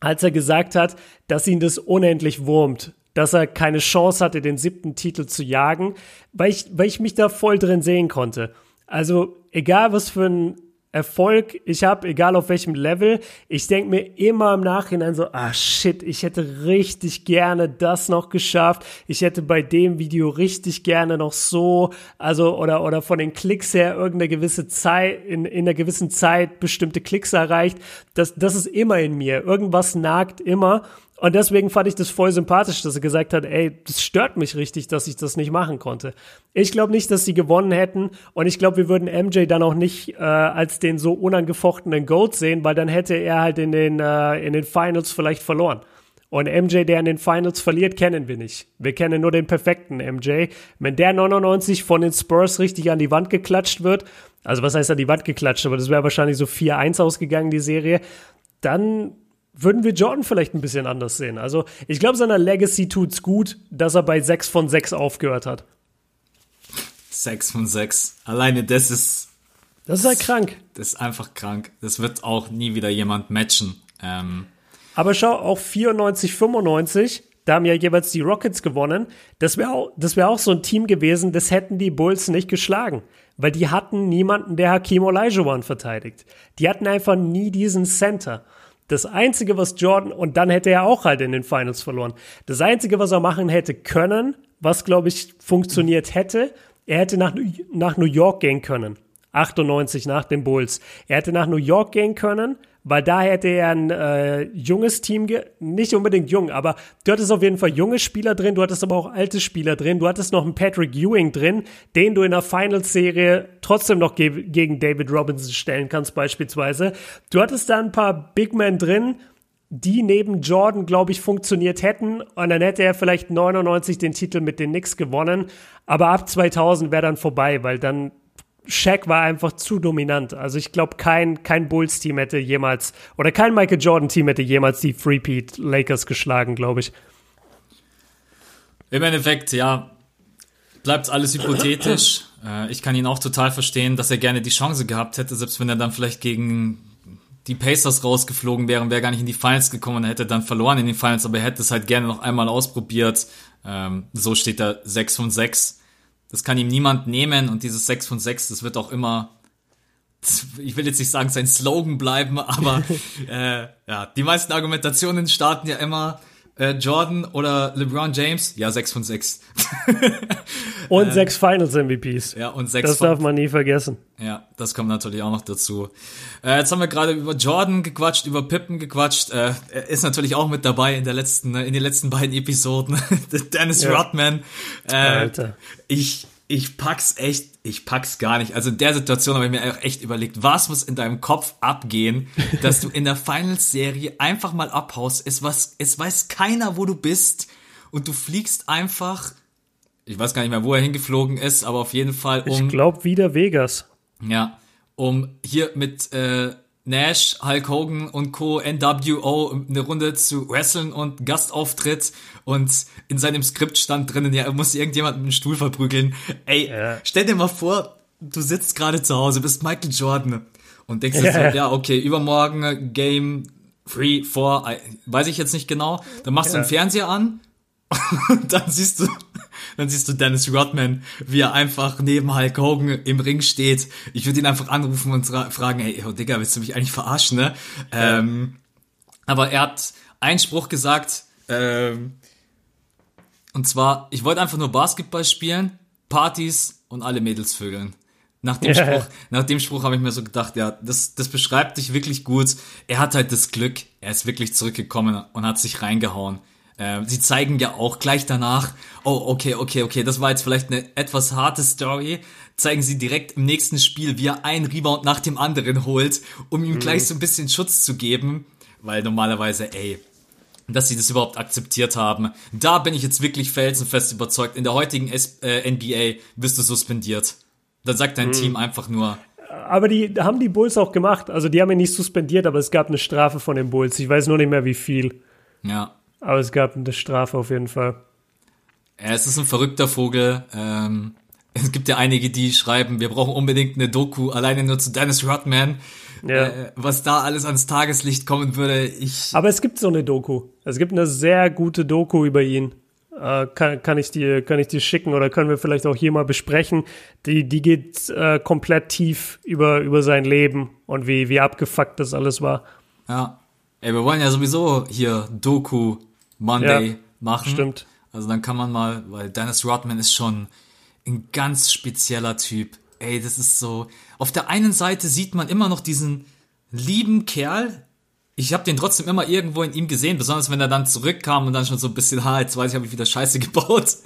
als er gesagt hat, dass ihn das unendlich wurmt, dass er keine Chance hatte, den siebten Titel zu jagen, weil ich, weil ich mich da voll drin sehen konnte. Also egal was für ein Erfolg ich habe, egal auf welchem Level, ich denke mir immer im Nachhinein so, ah shit, ich hätte richtig gerne das noch geschafft. Ich hätte bei dem Video richtig gerne noch so, also oder oder von den Klicks her irgendeine gewisse Zeit in in einer gewissen Zeit bestimmte Klicks erreicht. Das das ist immer in mir. Irgendwas nagt immer und deswegen fand ich das voll sympathisch, dass er gesagt hat, ey, das stört mich richtig, dass ich das nicht machen konnte. Ich glaube nicht, dass sie gewonnen hätten und ich glaube, wir würden MJ dann auch nicht äh, als den so unangefochtenen Goat sehen, weil dann hätte er halt in den, äh, in den Finals vielleicht verloren. Und MJ, der in den Finals verliert, kennen wir nicht. Wir kennen nur den perfekten MJ. Wenn der 99 von den Spurs richtig an die Wand geklatscht wird, also was heißt an die Wand geklatscht, aber das wäre wahrscheinlich so 4-1 ausgegangen, die Serie, dann würden wir Jordan vielleicht ein bisschen anders sehen. Also ich glaube, seiner Legacy tut's gut, dass er bei 6 von 6 aufgehört hat. 6 von 6. Alleine das ist. Das ist halt krank. Das ist einfach krank. Das wird auch nie wieder jemand matchen. Ähm. Aber schau, auch 94, 95, da haben ja jeweils die Rockets gewonnen. Das wäre auch, das wäre auch so ein Team gewesen, das hätten die Bulls nicht geschlagen. Weil die hatten niemanden, der Hakim Olajuwon verteidigt. Die hatten einfach nie diesen Center. Das Einzige, was Jordan, und dann hätte er auch halt in den Finals verloren. Das Einzige, was er machen hätte können, was, glaube ich, funktioniert hätte, er hätte nach, nach New York gehen können. 98 nach den Bulls. Er hätte nach New York gehen können, weil da hätte er ein äh, junges Team, nicht unbedingt jung, aber du hattest auf jeden Fall junge Spieler drin, du hattest aber auch alte Spieler drin, du hattest noch einen Patrick Ewing drin, den du in der Finals-Serie trotzdem noch ge gegen David Robinson stellen kannst beispielsweise. Du hattest da ein paar Big Men drin, die neben Jordan, glaube ich, funktioniert hätten. Und dann hätte er vielleicht 99 den Titel mit den Knicks gewonnen. Aber ab 2000 wäre dann vorbei, weil dann Shaq war einfach zu dominant. Also ich glaube, kein, kein Bulls-Team hätte jemals, oder kein Michael Jordan-Team hätte jemals die Three-Peat Lakers geschlagen, glaube ich. Im Endeffekt, ja, bleibt alles hypothetisch. äh, ich kann ihn auch total verstehen, dass er gerne die Chance gehabt hätte, selbst wenn er dann vielleicht gegen die Pacers rausgeflogen wäre und wäre gar nicht in die Finals gekommen und hätte dann verloren in den Finals, aber er hätte es halt gerne noch einmal ausprobiert. Ähm, so steht er 6 von 6. Das kann ihm niemand nehmen und dieses 6 von 6, das wird auch immer, ich will jetzt nicht sagen, sein Slogan bleiben, aber äh, ja, die meisten Argumentationen starten ja immer äh, Jordan oder LeBron James, ja, 6 von 6. und äh, sechs Finals MVPs. Ja, und sechs. Das darf man nie vergessen. Ja, das kommt natürlich auch noch dazu. Äh, jetzt haben wir gerade über Jordan gequatscht, über Pippen gequatscht. Äh, er ist natürlich auch mit dabei in der letzten, in den letzten beiden Episoden. Dennis ja. Rodman. Äh, Alter. Ich, ich pack's echt, ich pack's gar nicht. Also in der Situation habe ich mir auch echt überlegt, was muss in deinem Kopf abgehen, dass du in der Finals-Serie einfach mal abhaust. Es, was, es weiß keiner, wo du bist und du fliegst einfach, ich weiß gar nicht mehr, wo er hingeflogen ist, aber auf jeden Fall um. Ich glaube wieder Vegas. Ja, um hier mit äh, Nash, Hulk Hogan und Co. NWO eine Runde zu wresteln und Gastauftritt und in seinem Skript stand drinnen, ja, er muss irgendjemand mit dem Stuhl verprügeln. Ey, ja. stell dir mal vor, du sitzt gerade zu Hause, bist Michael Jordan und denkst dir ja. so, ja, okay, übermorgen Game 3, 4, weiß ich jetzt nicht genau. Dann machst ja. du den Fernseher an und dann siehst du dann siehst du Dennis Rodman, wie er einfach neben Hulk Hogan im Ring steht. Ich würde ihn einfach anrufen und fragen, hey, oh Digga, willst du mich eigentlich verarschen, ne? Ja. Ähm, aber er hat einen Spruch gesagt, ähm, und zwar, ich wollte einfach nur Basketball spielen, Partys und alle Mädels vögeln. Nach dem yeah. Spruch, nach dem Spruch habe ich mir so gedacht, ja, das, das beschreibt dich wirklich gut. Er hat halt das Glück, er ist wirklich zurückgekommen und hat sich reingehauen. Äh, sie zeigen ja auch gleich danach, oh, okay, okay, okay, das war jetzt vielleicht eine etwas harte Story. Zeigen sie direkt im nächsten Spiel, wie er einen Rebound nach dem anderen holt, um ihm mhm. gleich so ein bisschen Schutz zu geben. Weil normalerweise, ey, dass sie das überhaupt akzeptiert haben. Da bin ich jetzt wirklich felsenfest überzeugt. In der heutigen S äh, NBA wirst du suspendiert. Dann sagt dein mhm. Team einfach nur. Aber die haben die Bulls auch gemacht. Also die haben ihn nicht suspendiert, aber es gab eine Strafe von den Bulls. Ich weiß nur nicht mehr wie viel. Ja. Aber es gab eine Strafe auf jeden Fall. Ja, es ist ein verrückter Vogel. Ähm, es gibt ja einige, die schreiben, wir brauchen unbedingt eine Doku alleine nur zu Dennis Rodman. Ja. Äh, was da alles ans Tageslicht kommen würde, ich. Aber es gibt so eine Doku. Es gibt eine sehr gute Doku über ihn. Äh, kann, kann, ich dir, kann ich dir schicken oder können wir vielleicht auch hier mal besprechen. Die, die geht äh, komplett tief über, über sein Leben und wie, wie abgefuckt das alles war. Ja. Ey, wir wollen ja sowieso hier Doku Monday ja, machen. Stimmt. Also dann kann man mal, weil Dennis Rodman ist schon ein ganz spezieller Typ. Ey, das ist so. Auf der einen Seite sieht man immer noch diesen lieben Kerl. Ich habe den trotzdem immer irgendwo in ihm gesehen, besonders wenn er dann zurückkam und dann schon so ein bisschen, ha, jetzt weiß ich, habe ich wieder Scheiße gebaut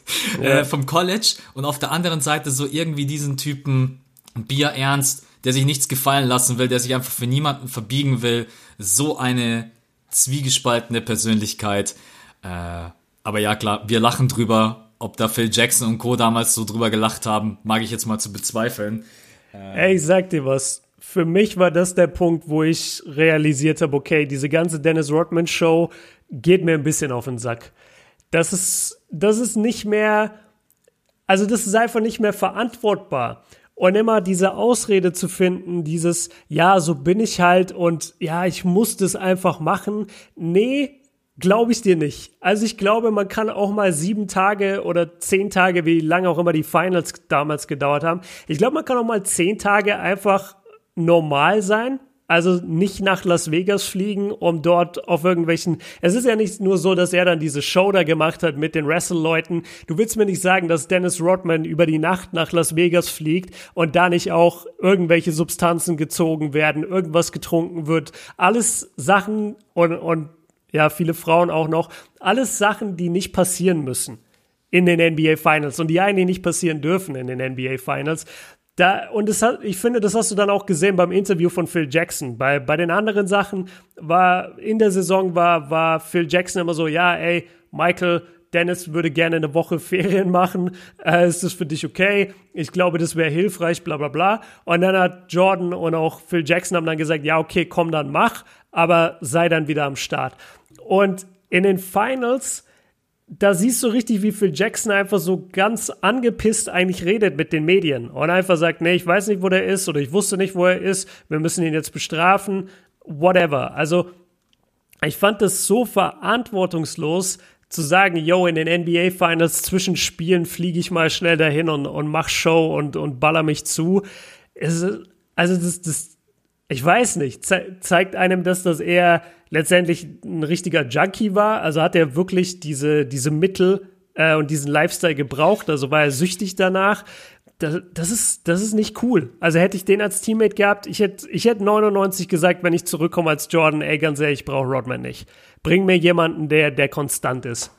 ja. äh, vom College. Und auf der anderen Seite so irgendwie diesen Typen Bier ernst, der sich nichts gefallen lassen will, der sich einfach für niemanden verbiegen will. So eine zwiegespaltene Persönlichkeit. Äh, aber ja, klar, wir lachen drüber. Ob da Phil Jackson und Co. damals so drüber gelacht haben, mag ich jetzt mal zu bezweifeln. Äh, Ey, ich sag dir was. Für mich war das der Punkt, wo ich realisiert habe, okay, diese ganze Dennis Rodman Show geht mir ein bisschen auf den Sack. Das ist, das ist nicht mehr, also das ist einfach nicht mehr verantwortbar. Und immer diese Ausrede zu finden, dieses, ja, so bin ich halt und ja, ich muss das einfach machen. Nee, Glaube ich dir nicht. Also ich glaube, man kann auch mal sieben Tage oder zehn Tage, wie lange auch immer die Finals damals gedauert haben. Ich glaube, man kann auch mal zehn Tage einfach normal sein. Also nicht nach Las Vegas fliegen, um dort auf irgendwelchen. Es ist ja nicht nur so, dass er dann diese Show da gemacht hat mit den Wrestle-Leuten. Du willst mir nicht sagen, dass Dennis Rodman über die Nacht nach Las Vegas fliegt und da nicht auch irgendwelche Substanzen gezogen werden, irgendwas getrunken wird. Alles Sachen und, und ja, viele Frauen auch noch. Alles Sachen, die nicht passieren müssen in den NBA Finals und die eigentlich nicht passieren dürfen in den NBA Finals. Da, und das ich finde, das hast du dann auch gesehen beim Interview von Phil Jackson. Bei, bei den anderen Sachen war, in der Saison war, war Phil Jackson immer so, ja, ey, Michael, Dennis würde gerne eine Woche Ferien machen. Äh, ist das für dich okay? Ich glaube, das wäre hilfreich, bla bla bla. Und dann hat Jordan und auch Phil Jackson haben dann gesagt, ja, okay, komm dann mach, aber sei dann wieder am Start. Und in den Finals da siehst du richtig, wie Phil Jackson einfach so ganz angepisst eigentlich redet mit den Medien und einfach sagt, nee, ich weiß nicht, wo der ist oder ich wusste nicht, wo er ist, wir müssen ihn jetzt bestrafen, whatever. Also ich fand das so verantwortungslos zu sagen, yo, in den NBA Finals zwischen Spielen fliege ich mal schnell dahin und, und mach Show und, und baller mich zu. Es, also das, das, ich weiß nicht, ze zeigt einem das, dass er letztendlich ein richtiger Junkie war. Also hat er wirklich diese, diese Mittel äh, und diesen Lifestyle gebraucht. Also war er süchtig danach. Das, das, ist, das ist nicht cool. Also hätte ich den als Teammate gehabt, ich hätte, ich hätte 99 gesagt, wenn ich zurückkomme als Jordan, ey, ganz ehrlich, ich brauche Rodman nicht. Bring mir jemanden, der, der konstant ist.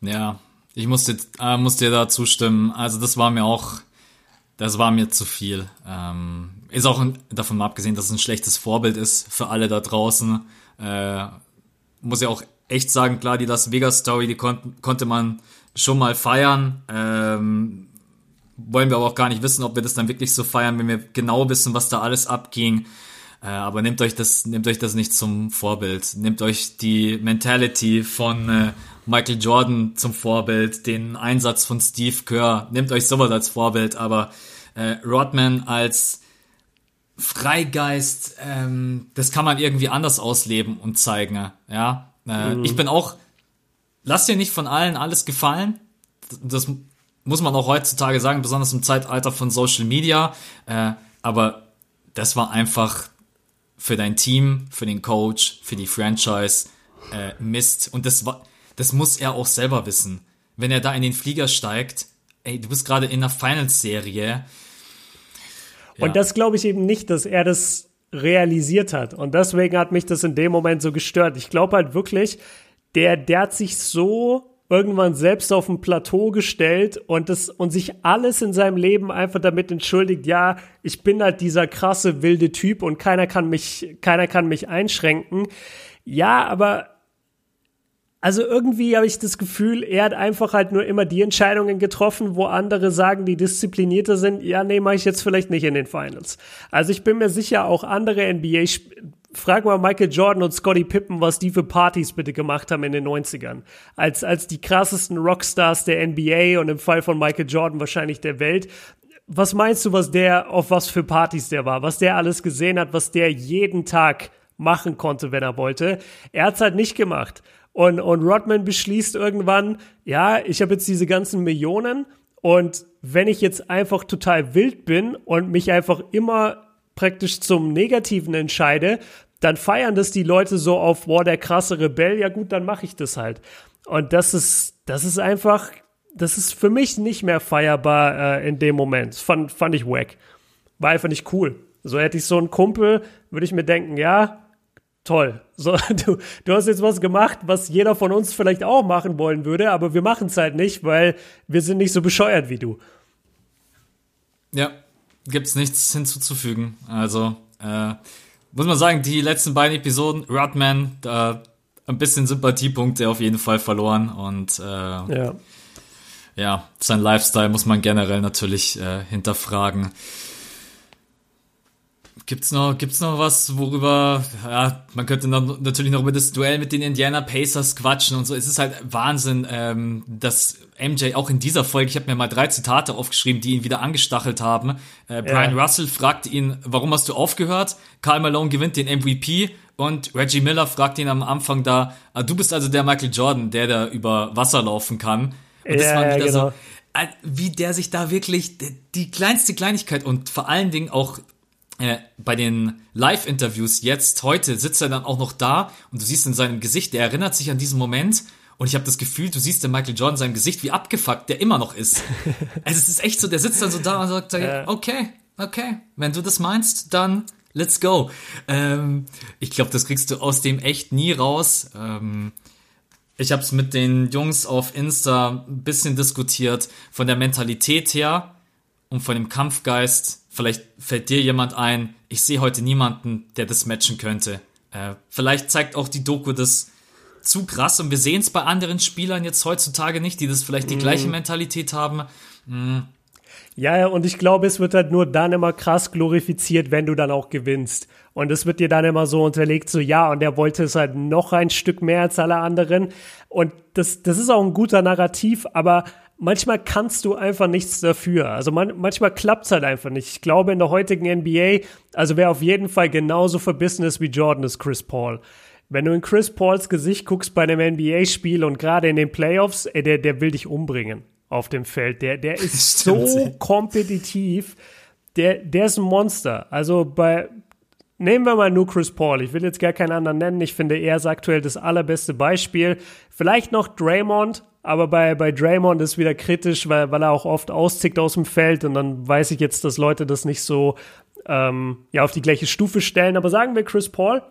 Ja, ich muss dir, äh, muss dir da zustimmen. Also das war mir auch, das war mir zu viel. Ähm, ist auch davon abgesehen, dass es ein schlechtes Vorbild ist für alle da draußen. Äh, muss ja auch echt sagen, klar, die Las Vegas Story, die kon konnte man schon mal feiern. Ähm, wollen wir aber auch gar nicht wissen, ob wir das dann wirklich so feiern, wenn wir genau wissen, was da alles abging. Äh, aber nehmt euch das, nehmt euch das nicht zum Vorbild. Nehmt euch die Mentality von äh, Michael Jordan zum Vorbild, den Einsatz von Steve Kerr. Nehmt euch sowas als Vorbild, aber äh, Rodman als Freigeist, ähm, das kann man irgendwie anders ausleben und zeigen. Ja, äh, mhm. ich bin auch. Lass dir nicht von allen alles gefallen. Das muss man auch heutzutage sagen, besonders im Zeitalter von Social Media. Äh, aber das war einfach für dein Team, für den Coach, für die Franchise äh, Mist. Und das war, das muss er auch selber wissen. Wenn er da in den Flieger steigt, ey, du bist gerade in einer Finals-Serie und das glaube ich eben nicht, dass er das realisiert hat. Und deswegen hat mich das in dem Moment so gestört. Ich glaube halt wirklich, der, der hat sich so irgendwann selbst auf ein Plateau gestellt und das und sich alles in seinem Leben einfach damit entschuldigt, ja, ich bin halt dieser krasse wilde Typ und keiner kann mich keiner kann mich einschränken. Ja, aber also irgendwie habe ich das Gefühl, er hat einfach halt nur immer die Entscheidungen getroffen, wo andere sagen, die disziplinierter sind, ja, nee, mache ich jetzt vielleicht nicht in den Finals. Also ich bin mir sicher, auch andere NBA, frag mal Michael Jordan und Scottie Pippen, was die für Partys bitte gemacht haben in den 90ern. Als, als die krassesten Rockstars der NBA und im Fall von Michael Jordan wahrscheinlich der Welt. Was meinst du, was der, auf was für Partys der war? Was der alles gesehen hat, was der jeden Tag machen konnte, wenn er wollte? Er hat's halt nicht gemacht. Und, und Rodman beschließt irgendwann, ja, ich habe jetzt diese ganzen Millionen und wenn ich jetzt einfach total wild bin und mich einfach immer praktisch zum Negativen entscheide, dann feiern das die Leute so auf, wow, der krasse Rebell, ja gut, dann mache ich das halt. Und das ist, das ist einfach, das ist für mich nicht mehr feierbar äh, in dem Moment. Fand, fand ich wack. War einfach nicht cool. So hätte ich so einen Kumpel, würde ich mir denken, ja, toll. So, du, du hast jetzt was gemacht, was jeder von uns vielleicht auch machen wollen würde, aber wir machen es halt nicht, weil wir sind nicht so bescheuert wie du. Ja, gibt's nichts hinzuzufügen. Also, äh, muss man sagen, die letzten beiden Episoden, Rodman, da ein bisschen Sympathiepunkte auf jeden Fall verloren und äh, ja. ja, sein Lifestyle muss man generell natürlich äh, hinterfragen. Gibt's noch, gibt's noch was, worüber, ja, man könnte noch, natürlich noch über das Duell mit den Indiana Pacers quatschen und so. Es ist halt Wahnsinn, ähm, dass MJ auch in dieser Folge, ich habe mir mal drei Zitate aufgeschrieben, die ihn wieder angestachelt haben. Äh, Brian ja. Russell fragt ihn, warum hast du aufgehört? Karl Malone gewinnt den MVP und Reggie Miller fragt ihn am Anfang da, ah, du bist also der Michael Jordan, der da über Wasser laufen kann. Und das ja, war wieder genau. so, äh, wie der sich da wirklich die kleinste Kleinigkeit und vor allen Dingen auch äh, bei den Live-Interviews jetzt, heute, sitzt er dann auch noch da und du siehst in seinem Gesicht, der erinnert sich an diesen Moment und ich habe das Gefühl, du siehst den Michael Jordan seinem Gesicht, wie abgefuckt der immer noch ist. also es ist echt so, der sitzt dann so da und sagt, äh. okay, okay, wenn du das meinst, dann let's go. Ähm, ich glaube, das kriegst du aus dem echt nie raus. Ähm, ich habe es mit den Jungs auf Insta ein bisschen diskutiert, von der Mentalität her und von dem Kampfgeist. Vielleicht fällt dir jemand ein, ich sehe heute niemanden, der das matchen könnte. Äh, vielleicht zeigt auch die Doku das zu krass und wir sehen es bei anderen Spielern jetzt heutzutage nicht, die das vielleicht die mm. gleiche Mentalität haben. Mm. Ja, ja, und ich glaube, es wird halt nur dann immer krass glorifiziert, wenn du dann auch gewinnst. Und es wird dir dann immer so unterlegt, so ja, und er wollte es halt noch ein Stück mehr als alle anderen. Und das, das ist auch ein guter Narrativ, aber manchmal kannst du einfach nichts dafür. Also man, manchmal klappt es halt einfach nicht. Ich glaube, in der heutigen NBA, also wer auf jeden Fall genauso verbissen ist wie Jordan, ist Chris Paul. Wenn du in Chris Pauls Gesicht guckst bei einem NBA-Spiel und gerade in den Playoffs, ey, der, der will dich umbringen auf dem Feld. Der, der ist so kompetitiv. Der, der ist ein Monster. Also bei, nehmen wir mal nur Chris Paul. Ich will jetzt gar keinen anderen nennen. Ich finde, er ist aktuell das allerbeste Beispiel. Vielleicht noch Draymond, aber bei, bei Draymond ist wieder kritisch, weil, weil er auch oft auszickt aus dem Feld und dann weiß ich jetzt, dass Leute das nicht so ähm, ja, auf die gleiche Stufe stellen. Aber sagen wir Chris Paul,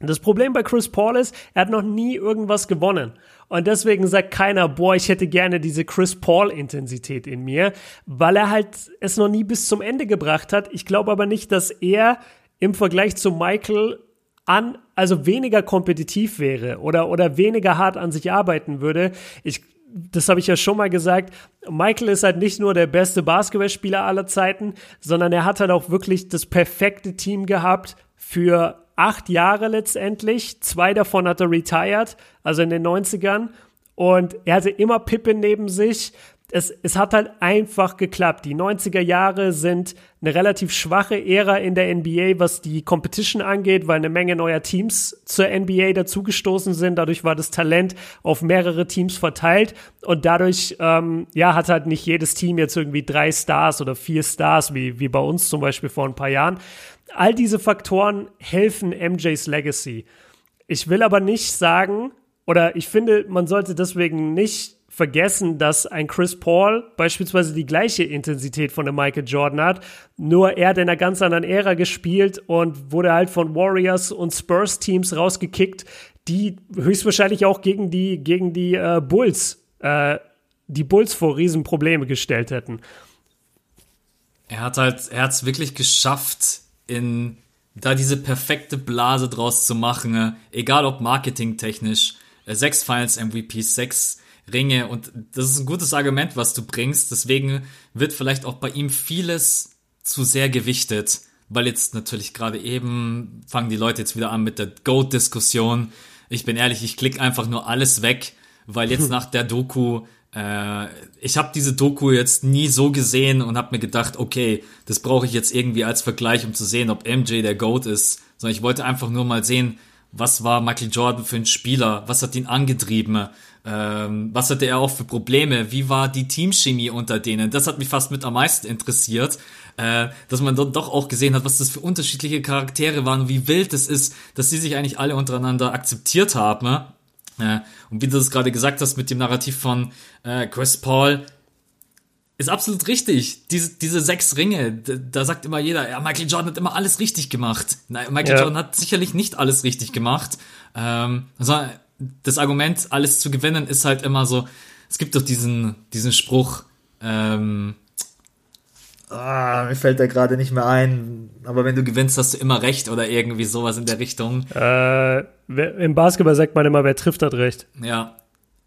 das Problem bei Chris Paul ist, er hat noch nie irgendwas gewonnen. Und deswegen sagt keiner, boah, ich hätte gerne diese Chris Paul-Intensität in mir, weil er halt es noch nie bis zum Ende gebracht hat. Ich glaube aber nicht, dass er im Vergleich zu Michael an, also weniger kompetitiv wäre oder, oder weniger hart an sich arbeiten würde. Ich, das habe ich ja schon mal gesagt. Michael ist halt nicht nur der beste Basketballspieler aller Zeiten, sondern er hat halt auch wirklich das perfekte Team gehabt für acht Jahre letztendlich. Zwei davon hat er retired, also in den 90ern. Und er hatte immer Pippen neben sich. Es, es hat halt einfach geklappt. Die 90er Jahre sind eine relativ schwache Ära in der NBA, was die Competition angeht, weil eine Menge neuer Teams zur NBA dazugestoßen sind. Dadurch war das Talent auf mehrere Teams verteilt und dadurch ähm, ja hat halt nicht jedes Team jetzt irgendwie drei Stars oder vier Stars wie wie bei uns zum Beispiel vor ein paar Jahren all diese Faktoren helfen MJs Legacy. Ich will aber nicht sagen, oder ich finde, man sollte deswegen nicht vergessen, dass ein Chris Paul beispielsweise die gleiche Intensität von dem Michael Jordan hat. Nur er hat in einer ganz anderen Ära gespielt und wurde halt von Warriors und Spurs Teams rausgekickt, die höchstwahrscheinlich auch gegen die, gegen die äh, Bulls, äh, die Bulls vor Riesenprobleme gestellt hätten. Er hat halt, er hat es wirklich geschafft, in da diese perfekte Blase draus zu machen, äh, egal ob marketingtechnisch, äh, sechs Finals MVPs, sechs Ringe und das ist ein gutes Argument, was du bringst. Deswegen wird vielleicht auch bei ihm vieles zu sehr gewichtet, weil jetzt natürlich gerade eben fangen die Leute jetzt wieder an mit der Goat-Diskussion. Ich bin ehrlich, ich klicke einfach nur alles weg, weil jetzt nach der Doku äh, ich habe diese Doku jetzt nie so gesehen und habe mir gedacht, okay, das brauche ich jetzt irgendwie als Vergleich, um zu sehen, ob MJ der GOAT ist. Sondern ich wollte einfach nur mal sehen, was war Michael Jordan für ein Spieler, was hat ihn angetrieben, ähm, was hatte er auch für Probleme, wie war die Teamchemie unter denen. Das hat mich fast mit am meisten interessiert, äh, dass man dort doch auch gesehen hat, was das für unterschiedliche Charaktere waren, wie wild es ist, dass sie sich eigentlich alle untereinander akzeptiert haben. Äh, und wie du das gerade gesagt hast mit dem Narrativ von äh, Chris Paul, ist absolut richtig. Diese, diese sechs Ringe, da, sagt immer jeder, ja, Michael Jordan hat immer alles richtig gemacht. Nein, Michael ja. Jordan hat sicherlich nicht alles richtig gemacht. Ähm, also das Argument, alles zu gewinnen, ist halt immer so, es gibt doch diesen, diesen Spruch, ähm, Ah, mir fällt da gerade nicht mehr ein. Aber wenn du gewinnst, hast du immer recht oder irgendwie sowas in der Richtung. Äh, Im Basketball sagt man immer, wer trifft, hat recht. Ja.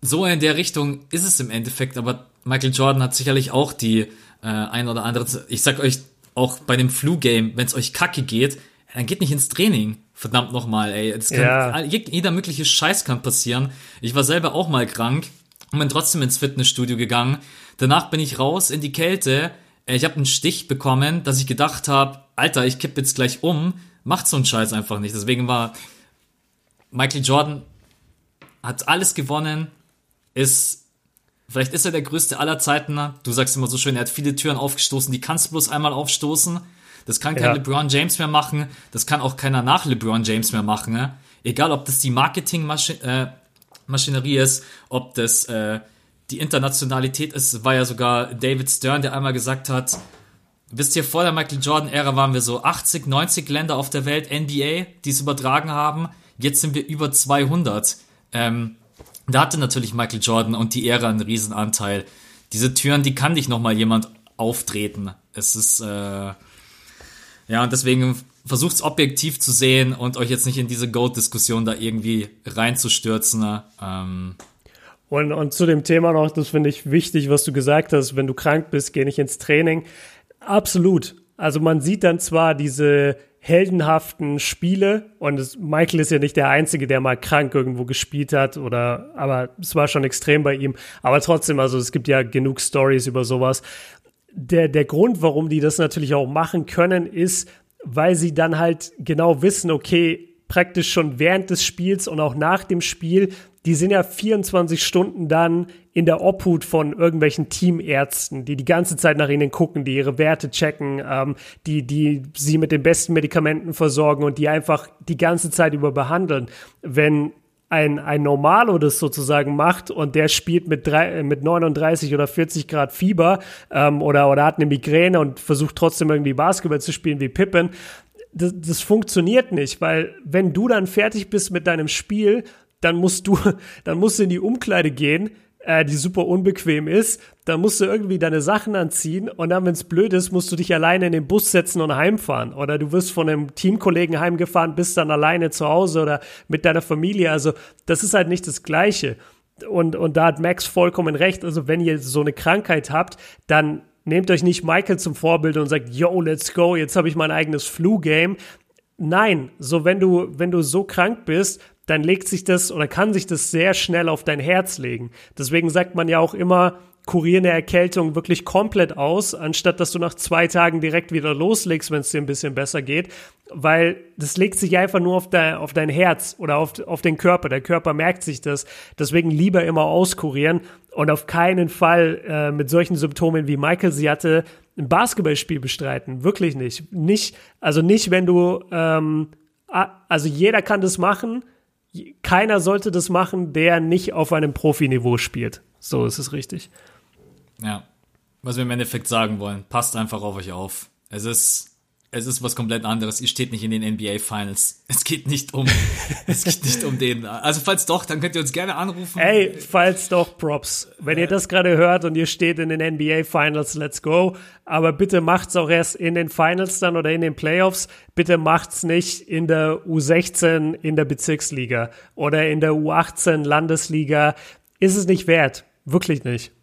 So in der Richtung ist es im Endeffekt, aber Michael Jordan hat sicherlich auch die äh, ein oder andere. Ich sag euch auch bei dem Flu-Game, wenn es euch kacke geht, dann geht nicht ins Training. Verdammt nochmal, ey. Das kann, ja. Jeder mögliche Scheiß kann passieren. Ich war selber auch mal krank und bin trotzdem ins Fitnessstudio gegangen. Danach bin ich raus in die Kälte ich habe einen Stich bekommen, dass ich gedacht habe, Alter, ich kipp jetzt gleich um, macht so einen Scheiß einfach nicht. Deswegen war Michael Jordan hat alles gewonnen, ist vielleicht ist er der größte aller Zeiten. Du sagst immer so schön, er hat viele Türen aufgestoßen, die kannst du bloß einmal aufstoßen. Das kann kein ja. LeBron James mehr machen. Das kann auch keiner nach LeBron James mehr machen. Ne? Egal, ob das die Marketingmaschinerie äh, ist, ob das äh, die Internationalität ist, war ja sogar David Stern, der einmal gesagt hat, wisst ihr, vor der Michael Jordan-Ära waren wir so 80, 90 Länder auf der Welt, NBA, die es übertragen haben. Jetzt sind wir über 200. Ähm, da hatte natürlich Michael Jordan und die Ära einen Riesenanteil. Diese Türen, die kann nicht nochmal jemand auftreten. Es ist, äh, ja, und deswegen versucht es objektiv zu sehen und euch jetzt nicht in diese Goat-Diskussion da irgendwie reinzustürzen. Ne? Ähm, und, und zu dem Thema noch, das finde ich wichtig, was du gesagt hast, wenn du krank bist, geh nicht ins Training. Absolut. Also man sieht dann zwar diese heldenhaften Spiele und es, Michael ist ja nicht der Einzige, der mal krank irgendwo gespielt hat oder, aber es war schon extrem bei ihm. Aber trotzdem, also es gibt ja genug Stories über sowas. Der, der Grund, warum die das natürlich auch machen können, ist, weil sie dann halt genau wissen, okay, praktisch schon während des Spiels und auch nach dem Spiel die sind ja 24 Stunden dann in der Obhut von irgendwelchen Teamärzten, die die ganze Zeit nach ihnen gucken, die ihre Werte checken, ähm, die, die sie mit den besten Medikamenten versorgen und die einfach die ganze Zeit über behandeln. Wenn ein, ein Normalo das sozusagen macht und der spielt mit, drei, mit 39 oder 40 Grad Fieber ähm, oder, oder hat eine Migräne und versucht trotzdem irgendwie Basketball zu spielen wie Pippen, das, das funktioniert nicht, weil wenn du dann fertig bist mit deinem Spiel, dann musst du, dann musst du in die Umkleide gehen, äh, die super unbequem ist. Dann musst du irgendwie deine Sachen anziehen und dann, wenn es blöd ist, musst du dich alleine in den Bus setzen und heimfahren. Oder du wirst von einem Teamkollegen heimgefahren, bist dann alleine zu Hause oder mit deiner Familie. Also das ist halt nicht das Gleiche. Und, und da hat Max vollkommen recht. Also wenn ihr so eine Krankheit habt, dann nehmt euch nicht Michael zum Vorbild und sagt, yo, let's go, jetzt habe ich mein eigenes Flu-Game. Nein, so wenn du, wenn du so krank bist, dann legt sich das oder kann sich das sehr schnell auf dein Herz legen. Deswegen sagt man ja auch immer, kurier eine Erkältung wirklich komplett aus, anstatt dass du nach zwei Tagen direkt wieder loslegst, wenn es dir ein bisschen besser geht, weil das legt sich einfach nur auf, dein, auf dein Herz oder auf, auf den Körper. Der Körper merkt sich das. Deswegen lieber immer auskurieren und auf keinen Fall äh, mit solchen Symptomen wie Michael sie hatte, ein Basketballspiel bestreiten. Wirklich nicht. Nicht, also nicht, wenn du, ähm, also jeder kann das machen, keiner sollte das machen, der nicht auf einem Profiniveau spielt. So ist es richtig. Ja. Was wir im Endeffekt sagen wollen, passt einfach auf euch auf. Es ist es ist was komplett anderes. Ihr steht nicht in den NBA Finals. Es geht nicht um, es geht nicht um den. Also falls doch, dann könnt ihr uns gerne anrufen. Ey, falls doch, Props. Wenn ihr das gerade hört und ihr steht in den NBA Finals, let's go. Aber bitte macht's auch erst in den Finals dann oder in den Playoffs. Bitte macht's nicht in der U16 in der Bezirksliga oder in der U18 Landesliga. Ist es nicht wert. Wirklich nicht.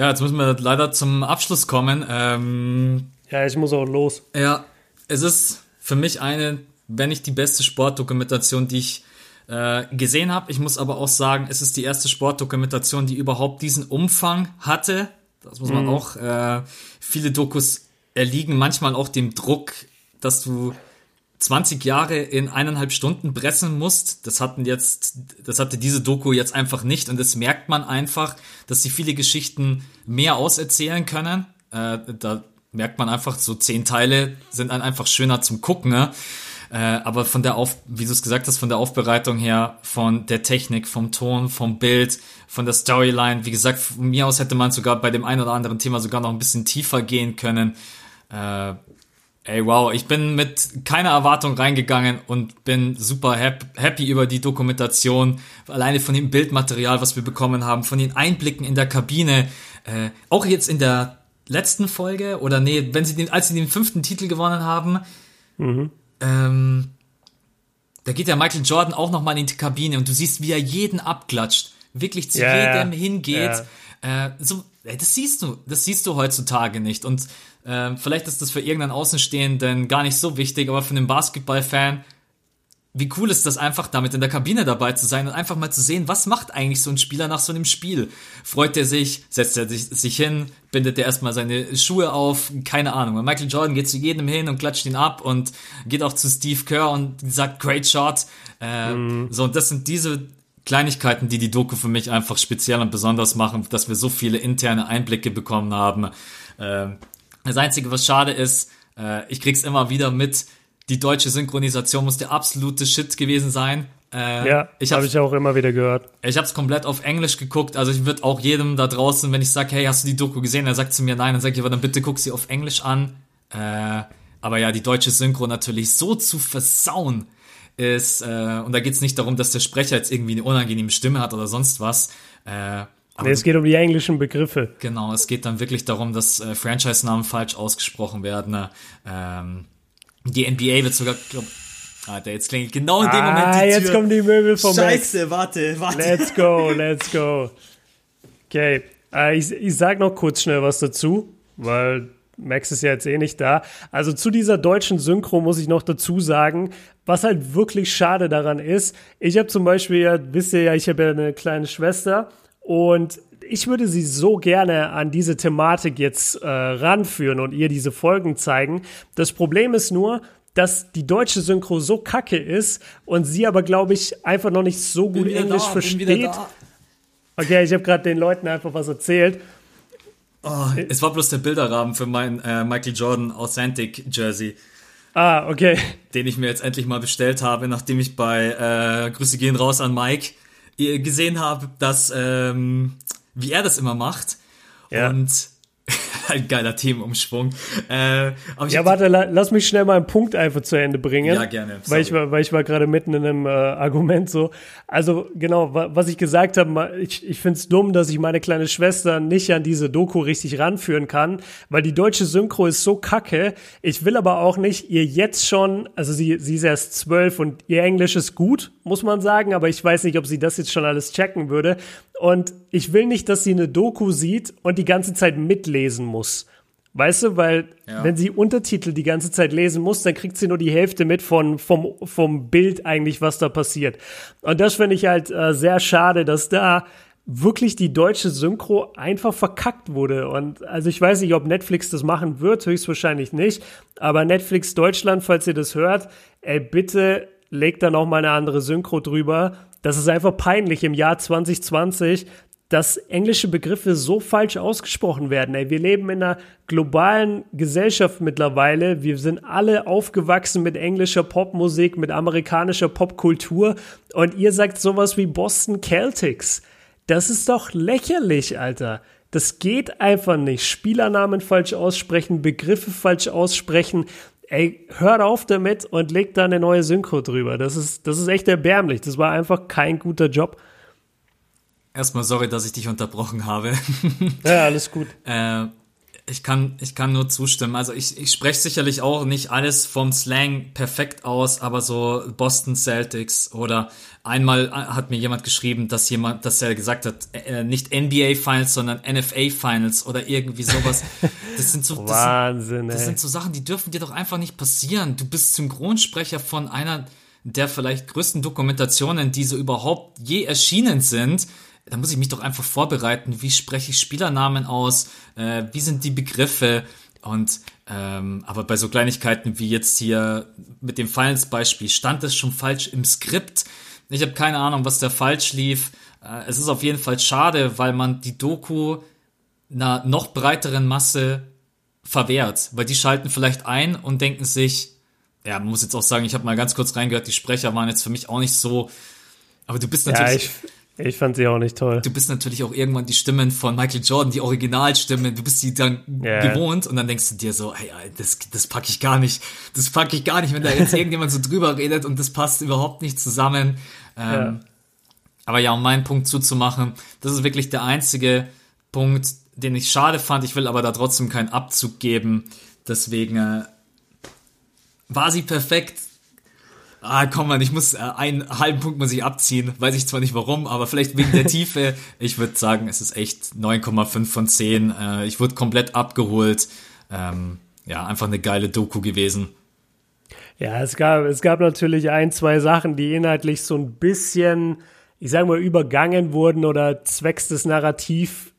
Ja, jetzt müssen wir leider zum Abschluss kommen. Ähm, ja, ich muss auch los. Ja, es ist für mich eine, wenn nicht die beste Sportdokumentation, die ich äh, gesehen habe. Ich muss aber auch sagen, es ist die erste Sportdokumentation, die überhaupt diesen Umfang hatte. Das muss man mhm. auch. Äh, viele Dokus erliegen manchmal auch dem Druck, dass du 20 Jahre in eineinhalb Stunden pressen musst. Das hatten jetzt, das hatte diese Doku jetzt einfach nicht und das merkt man einfach, dass sie viele Geschichten mehr auserzählen können. Äh, da merkt man einfach, so zehn Teile sind dann einfach schöner zum Gucken. Ne? Äh, aber von der Auf, wie du es gesagt hast, von der Aufbereitung her, von der Technik, vom Ton, vom Bild, von der Storyline, wie gesagt, von mir aus hätte man sogar bei dem einen oder anderen Thema sogar noch ein bisschen tiefer gehen können. Äh, Ey, wow, ich bin mit keiner Erwartung reingegangen und bin super happy über die Dokumentation, alleine von dem Bildmaterial, was wir bekommen haben, von den Einblicken in der Kabine, äh, auch jetzt in der letzten Folge oder nee, wenn sie den, als sie den fünften Titel gewonnen haben, mhm. ähm, da geht ja Michael Jordan auch nochmal in die Kabine und du siehst, wie er jeden abklatscht, wirklich zu yeah, jedem hingeht. Yeah. Äh, so, das siehst du, das siehst du heutzutage nicht und ähm, vielleicht ist das für irgendeinen Außenstehenden gar nicht so wichtig, aber für einen Basketballfan, wie cool ist das einfach, damit in der Kabine dabei zu sein und einfach mal zu sehen, was macht eigentlich so ein Spieler nach so einem Spiel? Freut er sich, setzt er sich, sich hin, bindet er erstmal seine Schuhe auf, keine Ahnung. Und Michael Jordan geht zu jedem hin und klatscht ihn ab und geht auch zu Steve Kerr und sagt, great shot. Äh, mhm. So, und das sind diese Kleinigkeiten, die die Doku für mich einfach speziell und besonders machen, dass wir so viele interne Einblicke bekommen haben. Äh, Das Einzige, was schade ist, äh, ich krieg's immer wieder mit, die deutsche Synchronisation muss der absolute Shit gewesen sein. Äh, ja, ich habe ich auch immer wieder gehört. Ich habe es komplett auf Englisch geguckt. Also ich würde auch jedem da draußen, wenn ich sage, hey, hast du die Doku gesehen? Er sagt zu mir nein, dann sage ich aber dann bitte guck sie auf Englisch an. Äh, aber ja, die deutsche Synchro natürlich so zu versauen ist, äh, und da geht's nicht darum, dass der Sprecher jetzt irgendwie eine unangenehme Stimme hat oder sonst was. Äh, nee, es geht um die englischen Begriffe. Genau, es geht dann wirklich darum, dass äh, Franchise-Namen falsch ausgesprochen werden. Ne? Ähm, die NBA wird sogar, glaub, Alter, jetzt klingelt genau in dem ah, Moment die Tür. jetzt kommen die Möbel vom Scheiße, Max. warte, warte. Let's go, let's go. Okay, äh, ich, ich sag noch kurz schnell was dazu, weil Max ist ja jetzt eh nicht da. Also zu dieser deutschen Synchro muss ich noch dazu sagen, was halt wirklich schade daran ist. Ich habe zum Beispiel, ja, wisst ihr ja, ich habe ja eine kleine Schwester und ich würde sie so gerne an diese Thematik jetzt äh, ranführen und ihr diese Folgen zeigen. Das Problem ist nur, dass die deutsche Synchro so kacke ist und sie aber, glaube ich, einfach noch nicht so gut Englisch da, versteht. Okay, ich habe gerade den Leuten einfach was erzählt. Oh, es war bloß der Bilderrahmen für mein äh, Michael Jordan Authentic Jersey. Ah, okay. Den ich mir jetzt endlich mal bestellt habe, nachdem ich bei äh, Grüße gehen raus an Mike gesehen habe, dass ähm, wie er das immer macht. Ja. Und ein geiler Themenumschwung. Äh, ja, warte, la, lass mich schnell mal einen Punkt einfach zu Ende bringen. Ja, gerne. Sorry. Weil ich war, weil ich war gerade mitten in einem äh, Argument so. Also genau, wa was ich gesagt habe, ich, ich finde es dumm, dass ich meine kleine Schwester nicht an diese Doku richtig ranführen kann, weil die deutsche Synchro ist so kacke. Ich will aber auch nicht ihr jetzt schon, also sie, sie ist erst zwölf und ihr Englisch ist gut, muss man sagen, aber ich weiß nicht, ob sie das jetzt schon alles checken würde. Und ich will nicht, dass sie eine Doku sieht und die ganze Zeit mitlesen muss. Weißt du, weil ja. wenn sie Untertitel die ganze Zeit lesen muss, dann kriegt sie nur die Hälfte mit von, vom, vom Bild eigentlich, was da passiert. Und das finde ich halt äh, sehr schade, dass da wirklich die deutsche Synchro einfach verkackt wurde. Und also ich weiß nicht, ob Netflix das machen wird, höchstwahrscheinlich nicht. Aber Netflix Deutschland, falls ihr das hört, ey, bitte legt da noch mal eine andere Synchro drüber das ist einfach peinlich im Jahr 2020, dass englische Begriffe so falsch ausgesprochen werden. Ey, wir leben in einer globalen Gesellschaft mittlerweile. Wir sind alle aufgewachsen mit englischer Popmusik, mit amerikanischer Popkultur. Und ihr sagt sowas wie Boston Celtics. Das ist doch lächerlich, Alter. Das geht einfach nicht. Spielernamen falsch aussprechen, Begriffe falsch aussprechen ey, hört auf damit und legt da eine neue Synchro drüber. Das ist, das ist echt erbärmlich. Das war einfach kein guter Job. Erstmal sorry, dass ich dich unterbrochen habe. ja, alles gut. äh, ich kann, ich kann nur zustimmen. Also ich, ich spreche sicherlich auch nicht alles vom Slang perfekt aus, aber so Boston Celtics oder einmal hat mir jemand geschrieben, dass jemand, dass er gesagt hat, äh, nicht NBA Finals, sondern NFA Finals oder irgendwie sowas. Das sind so, das Wahnsinn, sind, das sind so Sachen, die dürfen dir doch einfach nicht passieren. Du bist Synchronsprecher von einer der vielleicht größten Dokumentationen, die so überhaupt je erschienen sind da muss ich mich doch einfach vorbereiten. Wie spreche ich Spielernamen aus? Äh, wie sind die Begriffe? Und ähm, aber bei so Kleinigkeiten wie jetzt hier mit dem Finals-Beispiel stand es schon falsch im Skript. Ich habe keine Ahnung, was da falsch lief. Äh, es ist auf jeden Fall schade, weil man die Doku einer noch breiteren Masse verwehrt, weil die schalten vielleicht ein und denken sich, ja, man muss jetzt auch sagen, ich habe mal ganz kurz reingehört, die Sprecher waren jetzt für mich auch nicht so, aber du bist natürlich. Ja, ich fand sie auch nicht toll. Du bist natürlich auch irgendwann die Stimmen von Michael Jordan, die Originalstimmen, du bist die dann yeah. gewohnt und dann denkst du dir so, hey, das, das packe ich gar nicht, das packe ich gar nicht, wenn da jetzt irgendjemand so drüber redet und das passt überhaupt nicht zusammen. Ähm, ja. Aber ja, um meinen Punkt zuzumachen, das ist wirklich der einzige Punkt, den ich schade fand. Ich will aber da trotzdem keinen Abzug geben. Deswegen äh, war sie perfekt ah, komm mal, ich muss äh, einen halben Punkt muss ich abziehen. Weiß ich zwar nicht warum, aber vielleicht wegen der Tiefe. Ich würde sagen, es ist echt 9,5 von 10. Äh, ich wurde komplett abgeholt. Ähm, ja, einfach eine geile Doku gewesen. Ja, es gab, es gab natürlich ein, zwei Sachen, die inhaltlich so ein bisschen, ich sage mal, übergangen wurden oder zwecks des Narrativ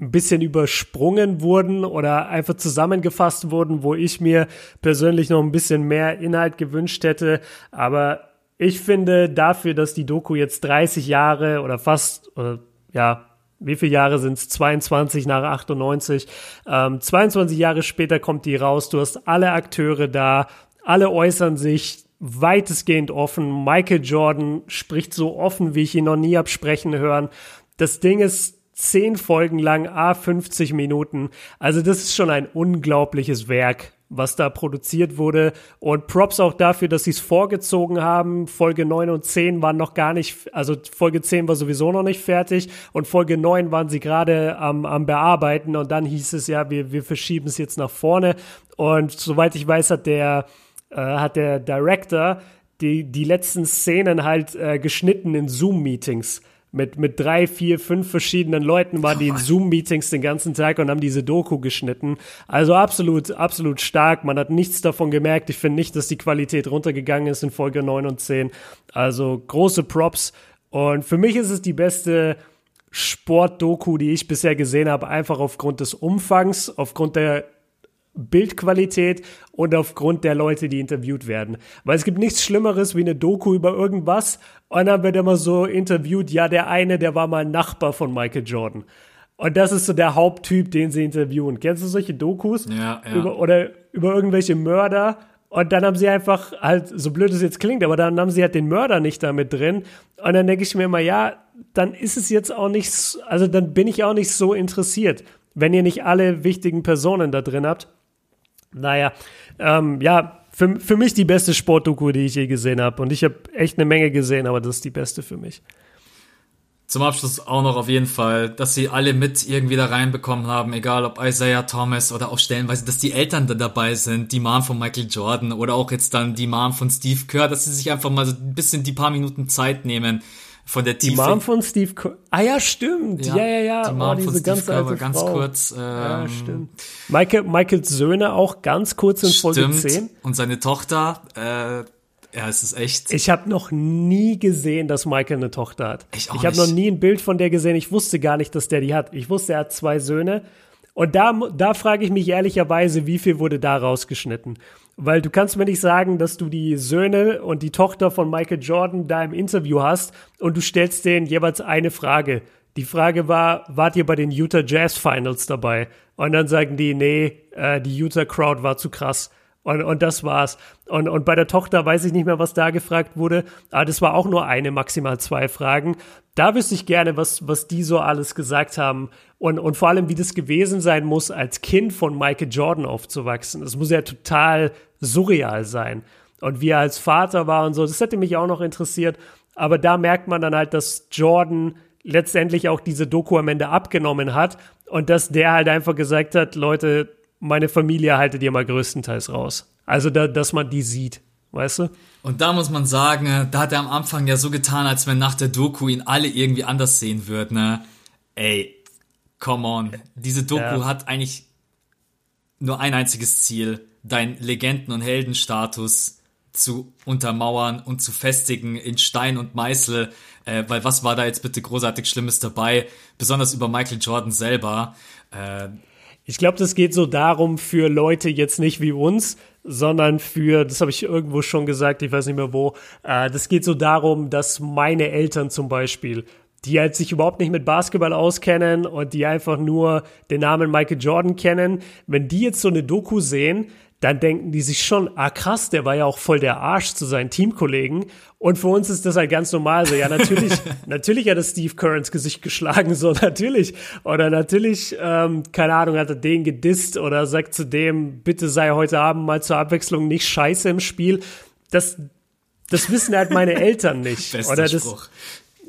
ein bisschen übersprungen wurden oder einfach zusammengefasst wurden, wo ich mir persönlich noch ein bisschen mehr Inhalt gewünscht hätte. Aber ich finde dafür, dass die Doku jetzt 30 Jahre oder fast, oder, ja, wie viele Jahre sind es? 22 nach 98. Ähm, 22 Jahre später kommt die raus. Du hast alle Akteure da, alle äußern sich weitestgehend offen. Michael Jordan spricht so offen, wie ich ihn noch nie hab sprechen hören. Das Ding ist zehn Folgen lang, a 50 Minuten. Also das ist schon ein unglaubliches Werk, was da produziert wurde. Und Props auch dafür, dass sie es vorgezogen haben. Folge 9 und 10 waren noch gar nicht, also Folge 10 war sowieso noch nicht fertig und Folge 9 waren sie gerade am, am Bearbeiten und dann hieß es ja, wir, wir verschieben es jetzt nach vorne. Und soweit ich weiß, hat der, äh, hat der Director die, die letzten Szenen halt äh, geschnitten in Zoom-Meetings mit, mit drei, vier, fünf verschiedenen Leuten waren die in Zoom-Meetings den ganzen Tag und haben diese Doku geschnitten. Also absolut, absolut stark. Man hat nichts davon gemerkt. Ich finde nicht, dass die Qualität runtergegangen ist in Folge 9 und 10. Also große Props. Und für mich ist es die beste Sport-Doku, die ich bisher gesehen habe, einfach aufgrund des Umfangs, aufgrund der Bildqualität und aufgrund der Leute, die interviewt werden. Weil es gibt nichts Schlimmeres wie eine Doku über irgendwas und dann wird immer so interviewt, ja, der eine, der war mal Nachbar von Michael Jordan. Und das ist so der Haupttyp, den sie interviewen. Kennst du solche Dokus? Ja, ja. Über, oder über irgendwelche Mörder? Und dann haben sie einfach halt, so blöd es jetzt klingt, aber dann haben sie halt den Mörder nicht damit drin. Und dann denke ich mir immer, ja, dann ist es jetzt auch nicht, also dann bin ich auch nicht so interessiert, wenn ihr nicht alle wichtigen Personen da drin habt. Naja, ähm, ja, für, für mich die beste Sportdoku, die ich je gesehen habe. Und ich habe echt eine Menge gesehen, aber das ist die beste für mich. Zum Abschluss auch noch auf jeden Fall, dass sie alle mit irgendwie da reinbekommen haben, egal ob Isaiah Thomas oder auch stellenweise, dass die Eltern da dabei sind, die Mom von Michael Jordan oder auch jetzt dann die Mom von Steve Kerr, dass sie sich einfach mal so ein bisschen die paar Minuten Zeit nehmen, von der Tiefe. Die Mom von Steve Kerr. Ah ja, stimmt. Ja, ja, ja. ja. Die Mom oh, von Steve war ganz Frau. kurz. Ähm, ja, stimmt. Michael, Michaels Söhne auch ganz kurz in Folge stimmt. 10. Und seine Tochter, äh, ja, es ist echt. Ich habe noch nie gesehen, dass Michael eine Tochter hat. Ich, ich habe noch nie ein Bild von der gesehen. Ich wusste gar nicht, dass der die hat. Ich wusste, er hat zwei Söhne. Und da, da frage ich mich ehrlicherweise, wie viel wurde da rausgeschnitten? Weil du kannst mir nicht sagen, dass du die Söhne und die Tochter von Michael Jordan da im Interview hast und du stellst denen jeweils eine Frage. Die Frage war, wart ihr bei den Utah Jazz Finals dabei? Und dann sagen die, nee, äh, die Utah Crowd war zu krass. Und, und das war's. Und, und bei der Tochter weiß ich nicht mehr, was da gefragt wurde. Aber das war auch nur eine, maximal zwei Fragen. Da wüsste ich gerne, was, was die so alles gesagt haben. Und, und vor allem, wie das gewesen sein muss, als Kind von Michael Jordan aufzuwachsen. Das muss ja total surreal sein. Und wie er als Vater war und so, das hätte mich auch noch interessiert. Aber da merkt man dann halt, dass Jordan letztendlich auch diese Doku am Ende abgenommen hat und dass der halt einfach gesagt hat, Leute, meine Familie haltet ihr mal größtenteils raus. Also, da, dass man die sieht, weißt du? Und da muss man sagen, da hat er am Anfang ja so getan, als wenn nach der Doku ihn alle irgendwie anders sehen würden, ne? Ey, come on. Diese Doku ja. hat eigentlich nur ein einziges Ziel, deinen Legenden- und Heldenstatus zu untermauern und zu festigen in Stein und Meißel, äh, weil was war da jetzt bitte großartig Schlimmes dabei, besonders über Michael Jordan selber. Äh, ich glaube, das geht so darum für Leute jetzt nicht wie uns, sondern für, das habe ich irgendwo schon gesagt, ich weiß nicht mehr wo, äh, das geht so darum, dass meine Eltern zum Beispiel, die halt sich überhaupt nicht mit Basketball auskennen und die einfach nur den Namen Michael Jordan kennen, wenn die jetzt so eine Doku sehen, dann denken die sich schon, ah krass, der war ja auch voll der Arsch zu seinen Teamkollegen. Und für uns ist das halt ganz normal so. Ja, natürlich, natürlich hat er Steve Kerr ins Gesicht geschlagen, so natürlich. Oder natürlich, ähm, keine Ahnung, hat er den gedisst oder sagt zu dem, bitte sei heute Abend mal zur Abwechslung nicht scheiße im Spiel. Das, das wissen halt meine Eltern nicht. Bester oder das, Spruch.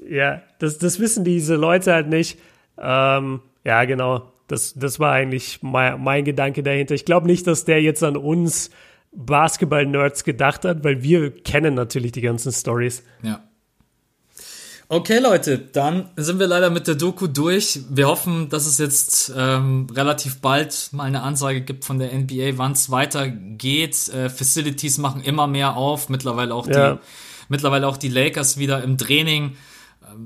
Ja, das, das wissen diese Leute halt nicht. Ähm, ja, genau. Das, das war eigentlich mein, mein Gedanke dahinter. Ich glaube nicht, dass der jetzt an uns Basketball-Nerds gedacht hat, weil wir kennen natürlich die ganzen Stories. Ja. Okay, Leute, dann sind wir leider mit der Doku durch. Wir hoffen, dass es jetzt ähm, relativ bald mal eine Ansage gibt von der NBA, wann es weitergeht. Äh, Facilities machen immer mehr auf. Mittlerweile auch ja. die, mittlerweile auch die Lakers wieder im Training.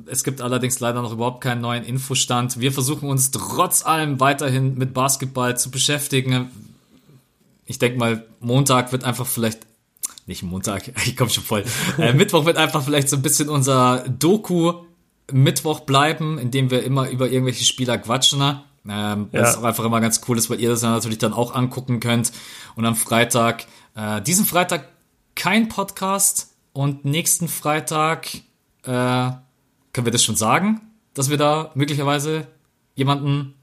Es gibt allerdings leider noch überhaupt keinen neuen Infostand. Wir versuchen uns trotz allem weiterhin mit Basketball zu beschäftigen. Ich denke mal, Montag wird einfach vielleicht, nicht Montag, ich komme schon voll, äh, Mittwoch wird einfach vielleicht so ein bisschen unser Doku Mittwoch bleiben, indem wir immer über irgendwelche Spieler quatschen. Ne? Ähm, ja. Was auch einfach immer ganz cool ist, weil ihr das natürlich dann auch angucken könnt. Und am Freitag, äh, diesen Freitag kein Podcast und nächsten Freitag äh, können wir das schon sagen, dass wir da möglicherweise jemanden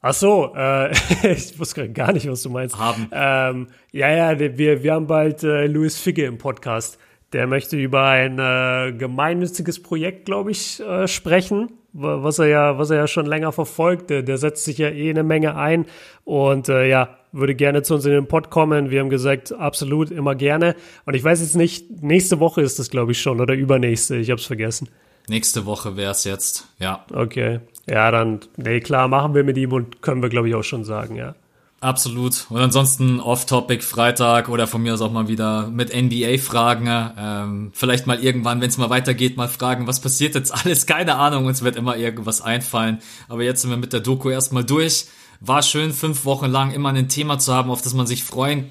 Ach so, äh, ich wusste gar nicht, was du meinst. Haben. Ähm, ja, ja, wir, wir haben bald äh, Louis Figge im Podcast. Der möchte über ein äh, gemeinnütziges Projekt, glaube ich, äh, sprechen, was er ja, was er ja schon länger verfolgt. Der, der setzt sich ja eh eine Menge ein und äh, ja, würde gerne zu uns in den Pod kommen. Wir haben gesagt, absolut, immer gerne. Und ich weiß jetzt nicht, nächste Woche ist das, glaube ich, schon oder übernächste. Ich habe es vergessen. Nächste Woche wäre es jetzt, ja. Okay. Ja, dann, nee, klar, machen wir mit ihm und können wir, glaube ich, auch schon sagen, ja. Absolut. Und ansonsten Off-Topic Freitag oder von mir aus auch mal wieder mit NBA-Fragen. Ähm, vielleicht mal irgendwann, wenn es mal weitergeht, mal fragen, was passiert jetzt alles? Keine Ahnung, uns wird immer irgendwas einfallen. Aber jetzt sind wir mit der Doku erstmal durch. War schön, fünf Wochen lang immer ein Thema zu haben, auf das man sich freuen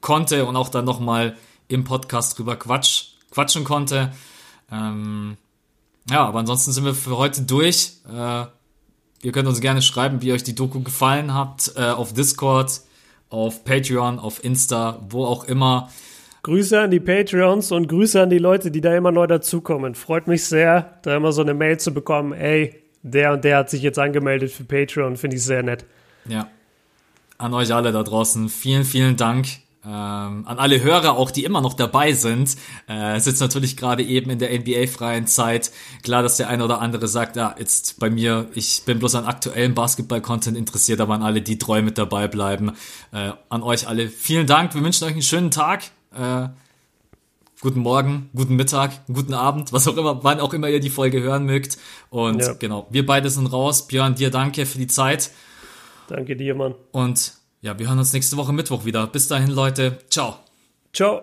konnte und auch dann nochmal im Podcast drüber quatsch, quatschen konnte. Ähm, ja, aber ansonsten sind wir für heute durch. Äh, Ihr könnt uns gerne schreiben, wie euch die Doku gefallen hat, äh, auf Discord, auf Patreon, auf Insta, wo auch immer. Grüße an die Patreons und Grüße an die Leute, die da immer neu dazukommen. Freut mich sehr, da immer so eine Mail zu bekommen, ey, der und der hat sich jetzt angemeldet für Patreon, finde ich sehr nett. Ja. An euch alle da draußen, vielen, vielen Dank. Ähm, an alle Hörer auch, die immer noch dabei sind, äh, sitzt natürlich gerade eben in der NBA-freien Zeit. Klar, dass der eine oder andere sagt, ja, jetzt bei mir, ich bin bloß an aktuellem Basketball-Content interessiert, aber an alle, die treu mit dabei bleiben. Äh, an euch alle vielen Dank. Wir wünschen euch einen schönen Tag. Äh, guten Morgen, guten Mittag, guten Abend, was auch immer, wann auch immer ihr die Folge hören mögt. Und ja. genau, wir beide sind raus. Björn, dir danke für die Zeit. Danke dir, Mann. Und ja, wir hören uns nächste Woche Mittwoch wieder. Bis dahin, Leute. Ciao. Ciao.